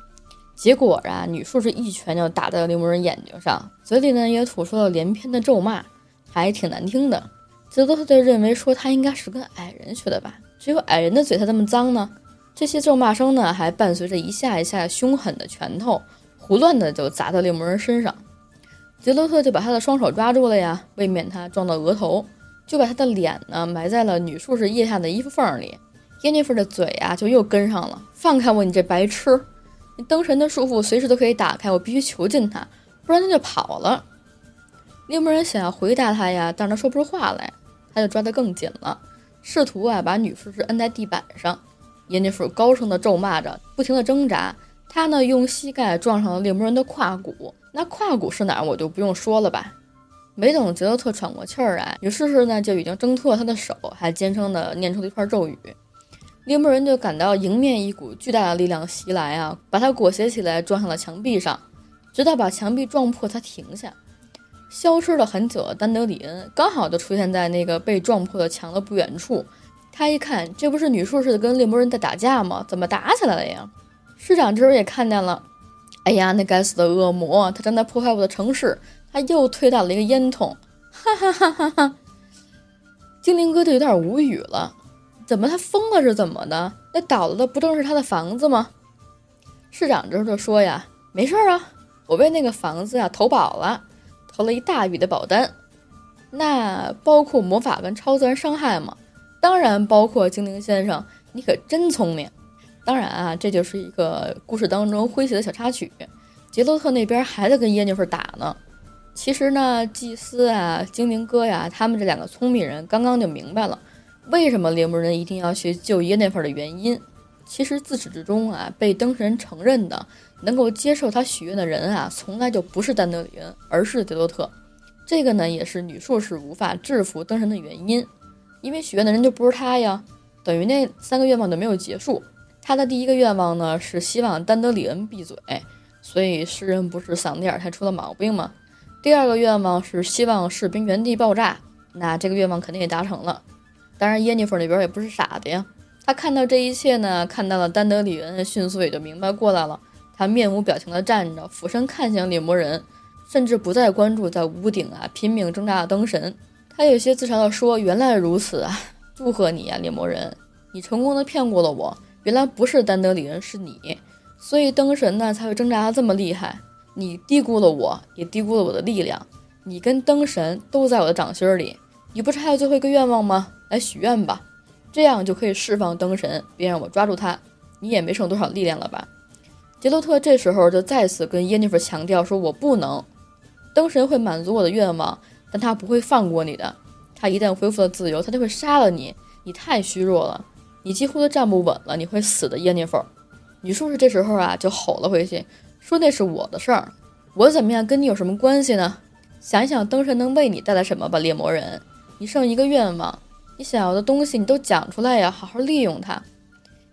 结果啊，女术士一拳就打在了猎魔人眼睛上，嘴里呢也吐出了连篇的咒骂，还挺难听的。杰多特就认为说他应该是跟矮人学的吧？只有矮人的嘴才这么脏呢。这些咒骂声呢，还伴随着一下一下凶狠的拳头，胡乱的就砸到猎魔人身上。杰洛特就把他的双手抓住了呀，为免他撞到额头，就把他的脸呢埋在了女术士腋下的衣服缝里。耶妮弗的嘴啊，就又跟上了。放开我，你这白痴！你灯神的束缚随时都可以打开，我必须囚禁他，不然他就跑了。猎魔人想要回答他呀，但是他说不出话来，他就抓得更紧了，试图啊把女术士摁在地板上。耶妮弗高声的咒骂着，不停的挣扎。他呢用膝盖撞上了猎魔人的胯骨，那胯骨是哪儿，我就不用说了吧。没等杰洛特喘过气儿来，女术士呢就已经挣脱了他的手，还尖声的念出了一串咒语。猎魔人就感到迎面一股巨大的力量袭来啊，把他裹挟起来撞上了墙壁上，直到把墙壁撞破，才停下。消失了很久的丹德里恩刚好就出现在那个被撞破的墙的不远处。他一看，这不是女术士跟猎魔人在打架吗？怎么打起来了呀？市长这时候也看见了，哎呀，那该死的恶魔，他正在破坏我的城市！他又推倒了一个烟筒，哈哈哈哈哈！精灵哥就有点无语了。怎么他疯了是怎么的？那倒了的不正是他的房子吗？市长这时候就说呀：“没事啊，我为那个房子啊投保了，投了一大笔的保单。那包括魔法跟超自然伤害吗？当然包括。精灵先生，你可真聪明。当然啊，这就是一个故事当中诙谐的小插曲。杰洛特那边还在跟耶妮弗打呢。其实呢，祭司啊、精灵哥呀，他们这两个聪明人刚刚就明白了。”为什么猎魔人一定要去救耶那份的原因？其实自始至终啊，被灯神承认的、能够接受他许愿的人啊，从来就不是丹德里恩，而是杰洛特。这个呢，也是女术士无法制服灯神的原因，因为许愿的人就不是他呀。等于那三个愿望都没有结束。他的第一个愿望呢，是希望丹德里恩闭嘴，所以诗人不是嗓子眼儿太出了毛病吗？第二个愿望是希望士兵原地爆炸，那这个愿望肯定也达成了。当然，耶妮弗那边也不是傻的呀。他看到这一切呢，看到了丹德里恩，迅速也就明白过来了。他面无表情地站着，俯身看向猎魔人，甚至不再关注在屋顶啊拼命挣扎的灯神。他有些自嘲地说：“原来如此啊，祝贺你呀，猎魔人，你成功的骗过了我。原来不是丹德里恩，是你，所以灯神呢才会挣扎的这么厉害。你低估了我，也低估了我的力量。你跟灯神都在我的掌心里。你不是还有最后一个愿望吗？”来许愿吧，这样就可以释放灯神，别让我抓住他。你也没剩多少力量了吧？杰洛特这时候就再次跟耶妮弗强调说：“我不能，灯神会满足我的愿望，但他不会放过你的。他一旦恢复了自由，他就会杀了你。你太虚弱了，你几乎都站不稳了，你会死的。”耶妮弗，女术士这时候啊就吼了回去，说：“那是我的事儿，我怎么样跟你有什么关系呢？想一想灯神能为你带来什么吧，猎魔人。你剩一个愿望。”你想要的东西，你都讲出来呀，好好利用它。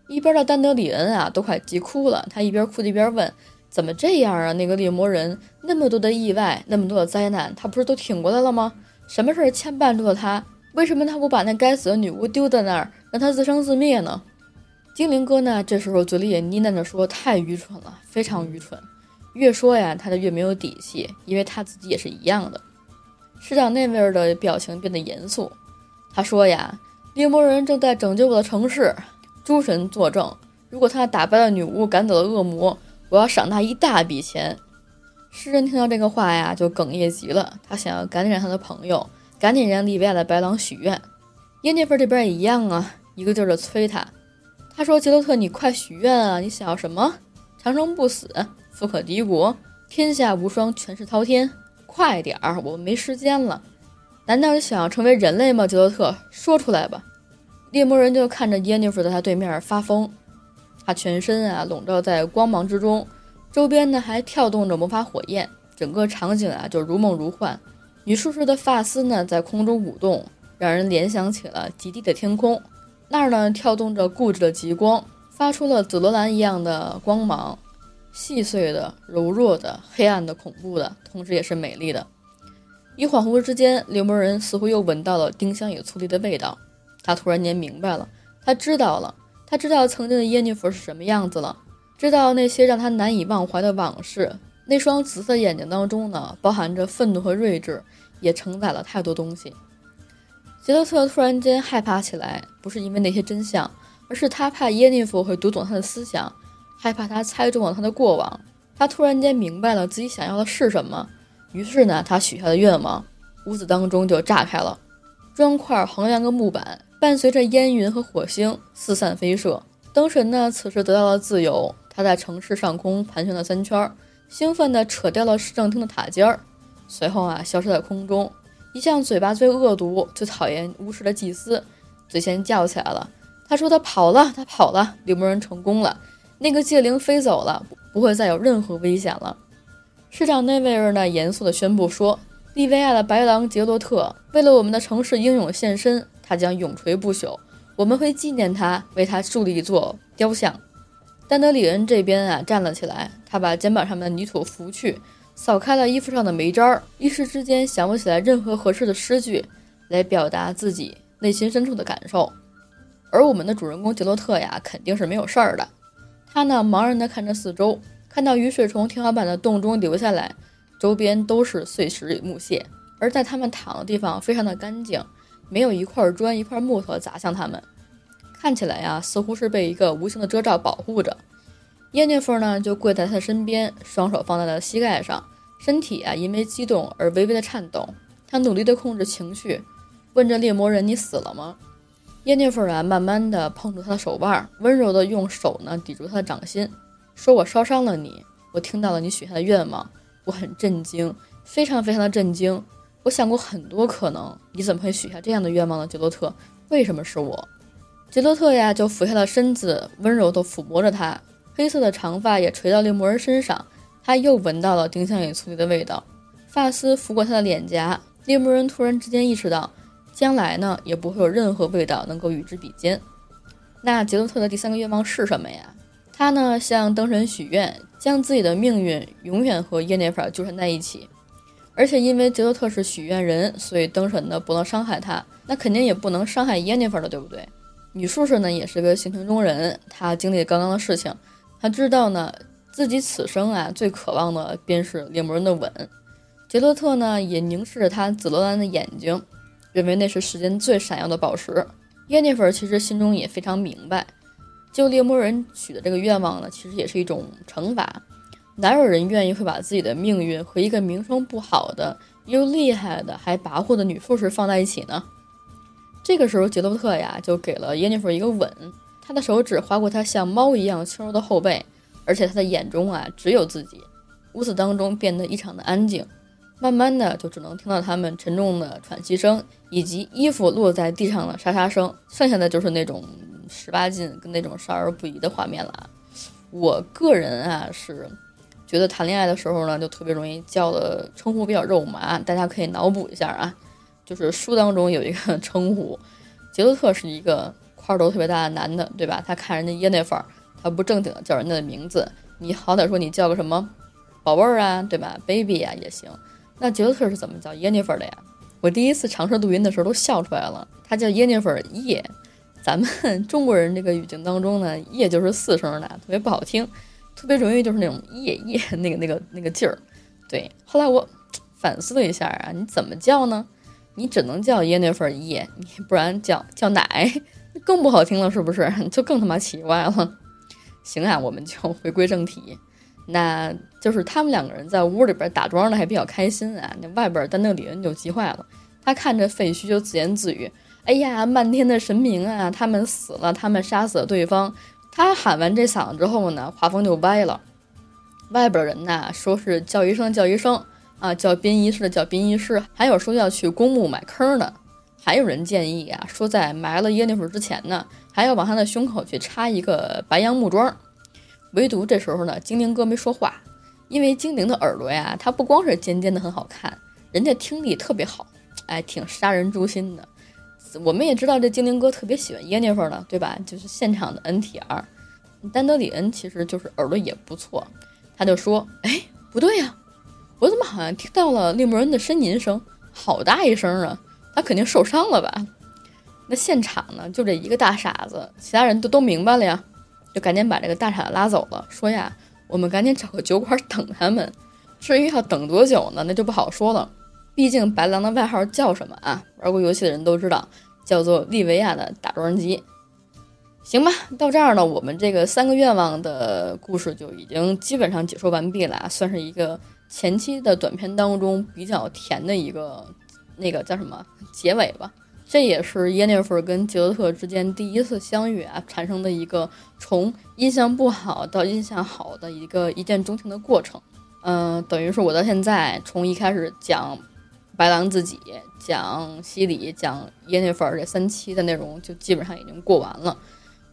一边的丹德里恩啊，都快急哭了。他一边哭一边问：“怎么这样啊？那个猎魔人那么多的意外，那么多的灾难，他不是都挺过来了吗？什么事儿牵绊住了他？为什么他不把那该死的女巫丢在那儿，让她自生自灭呢？”精灵哥呢，这时候嘴里也呢喃着说：“太愚蠢了，非常愚蠢。”越说呀，他就越没有底气，因为他自己也是一样的。市长那位的表情变得严肃，他说：“呀，猎魔人正在拯救我的城市。”诸神作证，如果他打败了女巫，赶走了恶魔，我要赏他一大笔钱。诗人听到这个话呀，就哽咽极了。他想要赶紧让他的朋友，赶紧让利维亚的白狼许愿。耶尼弗这边也一样啊，一个劲儿的催他。他说：“杰洛特，你快许愿啊！你想要什么？长生不死，富可敌国，天下无双，权势滔天。快点儿，我们没时间了。难道你想要成为人类吗？杰洛特，说出来吧。”猎魔人就看着耶尼弗在他对面发疯，他全身啊笼罩在光芒之中，周边呢还跳动着魔法火焰，整个场景啊就如梦如幻。女术士的发丝呢在空中舞动，让人联想起了极地的天空。那儿呢跳动着固执的极光，发出了紫罗兰一样的光芒，细碎的、柔弱的、黑暗的、恐怖的，同时也是美丽的。一恍惚之间，猎魔人似乎又闻到了丁香与醋栗的味道。他突然间明白了，他知道了，他知道曾经的耶尼弗是什么样子了，知道那些让他难以忘怀的往事。那双紫色眼睛当中呢，包含着愤怒和睿智，也承载了太多东西。杰洛特突然间害怕起来，不是因为那些真相，而是他怕耶尼弗会读懂他的思想，害怕他猜中了他的过往。他突然间明白了自己想要的是什么，于是呢，他许下的愿望，屋子当中就炸开了，砖块横梁个木板。伴随着烟云和火星四散飞射，灯神呢此时得到了自由。他在城市上空盘旋了三圈，兴奋地扯掉了市政厅的塔尖儿，随后啊消失在空中。一向嘴巴最恶毒、最讨厌巫师的祭司，最先叫起来了。他说：“他跑了，他跑了，猎魔人成功了，那个戒灵飞走了，不会再有任何危险了。”市长内维尔呢严肃地宣布说：“利维亚的白狼杰洛特为了我们的城市英勇献身。”他将永垂不朽，我们会纪念他，为他树立一座雕像。丹德里恩这边啊站了起来，他把肩膀上的泥土拂去，扫开了衣服上的霉渣儿，一时之间想不起来任何合适的诗句来表达自己内心深处的感受。而我们的主人公杰洛特呀，肯定是没有事儿的。他呢茫然地看着四周，看到雨水从天花板的洞中流下来，周边都是碎石与木屑，而在他们躺的地方非常的干净。没有一块砖、一块木头砸向他们，看起来呀，似乎是被一个无形的遮罩保护着。耶尼弗呢，就跪在他的身边，双手放在了膝盖上，身体啊因为激动而微微的颤抖。他努力的控制情绪，问着猎魔人：“你死了吗？”耶尼弗啊，慢慢的碰触他的手腕，温柔的用手呢抵住他的掌心，说：“我烧伤了你，我听到了你许下的愿望，我很震惊，非常非常的震惊。”我想过很多可能，你怎么会许下这样的愿望呢？杰洛特，为什么是我？杰洛特呀，就俯下了身子，温柔地抚摸着他，黑色的长发也垂到猎魔人身上。他又闻到了丁香与醋栗的味道，发丝拂过他的脸颊。猎魔人突然之间意识到，将来呢，也不会有任何味道能够与之比肩。那杰洛特的第三个愿望是什么呀？他呢，向灯神许愿，将自己的命运永远和耶涅弗纠缠在一起。而且因为杰洛特是许愿人，所以灯神呢不能伤害他，那肯定也不能伤害耶尼弗的，对不对？女术士呢也是个性情中人，她经历刚刚的事情，她知道呢自己此生啊最渴望的便是猎魔人的吻。杰洛特呢也凝视着他紫罗兰的眼睛，认为那是世间最闪耀的宝石。耶尼弗其实心中也非常明白，救猎魔人许的这个愿望呢，其实也是一种惩罚。哪有人愿意会把自己的命运和一个名声不好的又厉害的还跋扈的女术士放在一起呢？这个时候，杰洛特呀就给了耶尼弗一个吻，他的手指划过她像猫一样轻柔的后背，而且他的眼中啊只有自己。屋子当中变得异常的安静，慢慢的就只能听到他们沉重的喘息声以及衣服落在地上的沙沙声，剩下的就是那种十八禁跟那种少儿不宜的画面了。我个人啊是。觉得谈恋爱的时候呢，就特别容易叫的称呼比较肉麻，大家可以脑补一下啊。就是书当中有一个 称呼，杰洛特是一个块头特别大的男的，对吧？他看人家耶那份儿，他不正经的叫人家的名字，你好歹说你叫个什么宝贝儿啊，对吧？baby 啊也行。那杰洛特是怎么叫耶尼弗的呀？我第一次尝试录音的时候都笑出来了。他叫耶尼弗叶，咱们 中国人这个语境当中呢，叶就是四声的，特别不好听，特别容易就是那种叶叶 那个那个那个劲儿。对，后来我反思了一下啊，你怎么叫呢？你只能叫耶尼弗叶，你不然叫叫奶，更不好听了，是不是？就更他妈奇怪了。行啊，我们就回归正题。那就是他们两个人在屋里边打桩的还比较开心啊。那外边丹德里恩就急坏了，他看着废墟就自言自语：“哎呀，漫天的神明啊，他们死了，他们杀死了对方。”他喊完这嗓子之后呢，画风就歪了。外边人呐，说是叫一声叫一声啊，叫殡仪师的叫殡仪师，还有说要去公墓买坑的，还有人建议啊，说在埋了耶尼弗之前呢，还要往他的胸口去插一个白杨木桩。唯独这时候呢，精灵哥没说话，因为精灵的耳朵呀，它不光是尖尖的很好看，人家听力特别好，哎，挺杀人诛心的。我们也知道这精灵哥特别喜欢耶尼弗的，对吧？就是现场的 NTR，丹德里恩其实就是耳朵也不错，他就说：“哎，不对呀，我怎么好像听到了利莫人的呻吟声，好大一声啊！他肯定受伤了吧？”那现场呢，就这一个大傻子，其他人都都明白了呀。就赶紧把这个大傻子拉走了，说呀，我们赶紧找个酒馆等他们。至于要等多久呢，那就不好说了。毕竟白狼的外号叫什么啊？玩过游戏的人都知道，叫做利维亚的打桩机。行吧，到这儿呢，我们这个三个愿望的故事就已经基本上解说完毕了，算是一个前期的短片当中比较甜的一个那个叫什么结尾吧。这也是耶尼弗跟杰德特之间第一次相遇啊，产生的一个从印象不好到印象好的一个一见钟情的过程。嗯，等于是我到现在从一开始讲白狼自己、讲西里、讲耶尼弗这三期的内容就基本上已经过完了。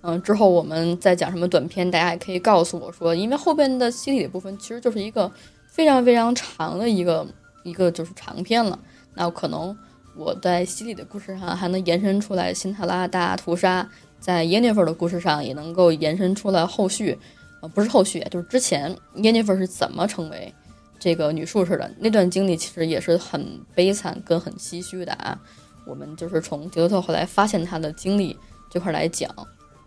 嗯，之后我们再讲什么短片，大家也可以告诉我说，因为后边的西里的部分其实就是一个非常非常长的一个一个就是长篇了，那可能。我在西里的故事上还能延伸出来辛特拉大屠杀，在耶尼弗的故事上也能够延伸出来后续，呃，不是后续，就是之前耶尼弗是怎么成为这个女术士的那段经历，其实也是很悲惨跟很唏嘘的啊。我们就是从杰洛特后来发现他的经历这块来讲，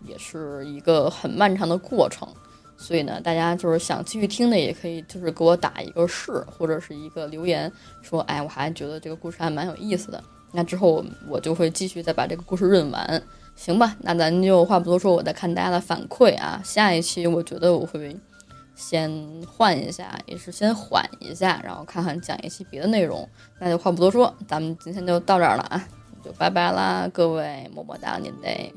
也是一个很漫长的过程。所以呢，大家就是想继续听的，也可以就是给我打一个是，或者是一个留言，说，哎，我还觉得这个故事还蛮有意思的。那之后我就会继续再把这个故事润完，行吧？那咱就话不多说，我再看大家的反馈啊。下一期我觉得我会先换一下，也是先缓一下，然后看看讲一期别的内容。那就话不多说，咱们今天就到这儿了啊，就拜拜啦，各位么么哒，您嘞。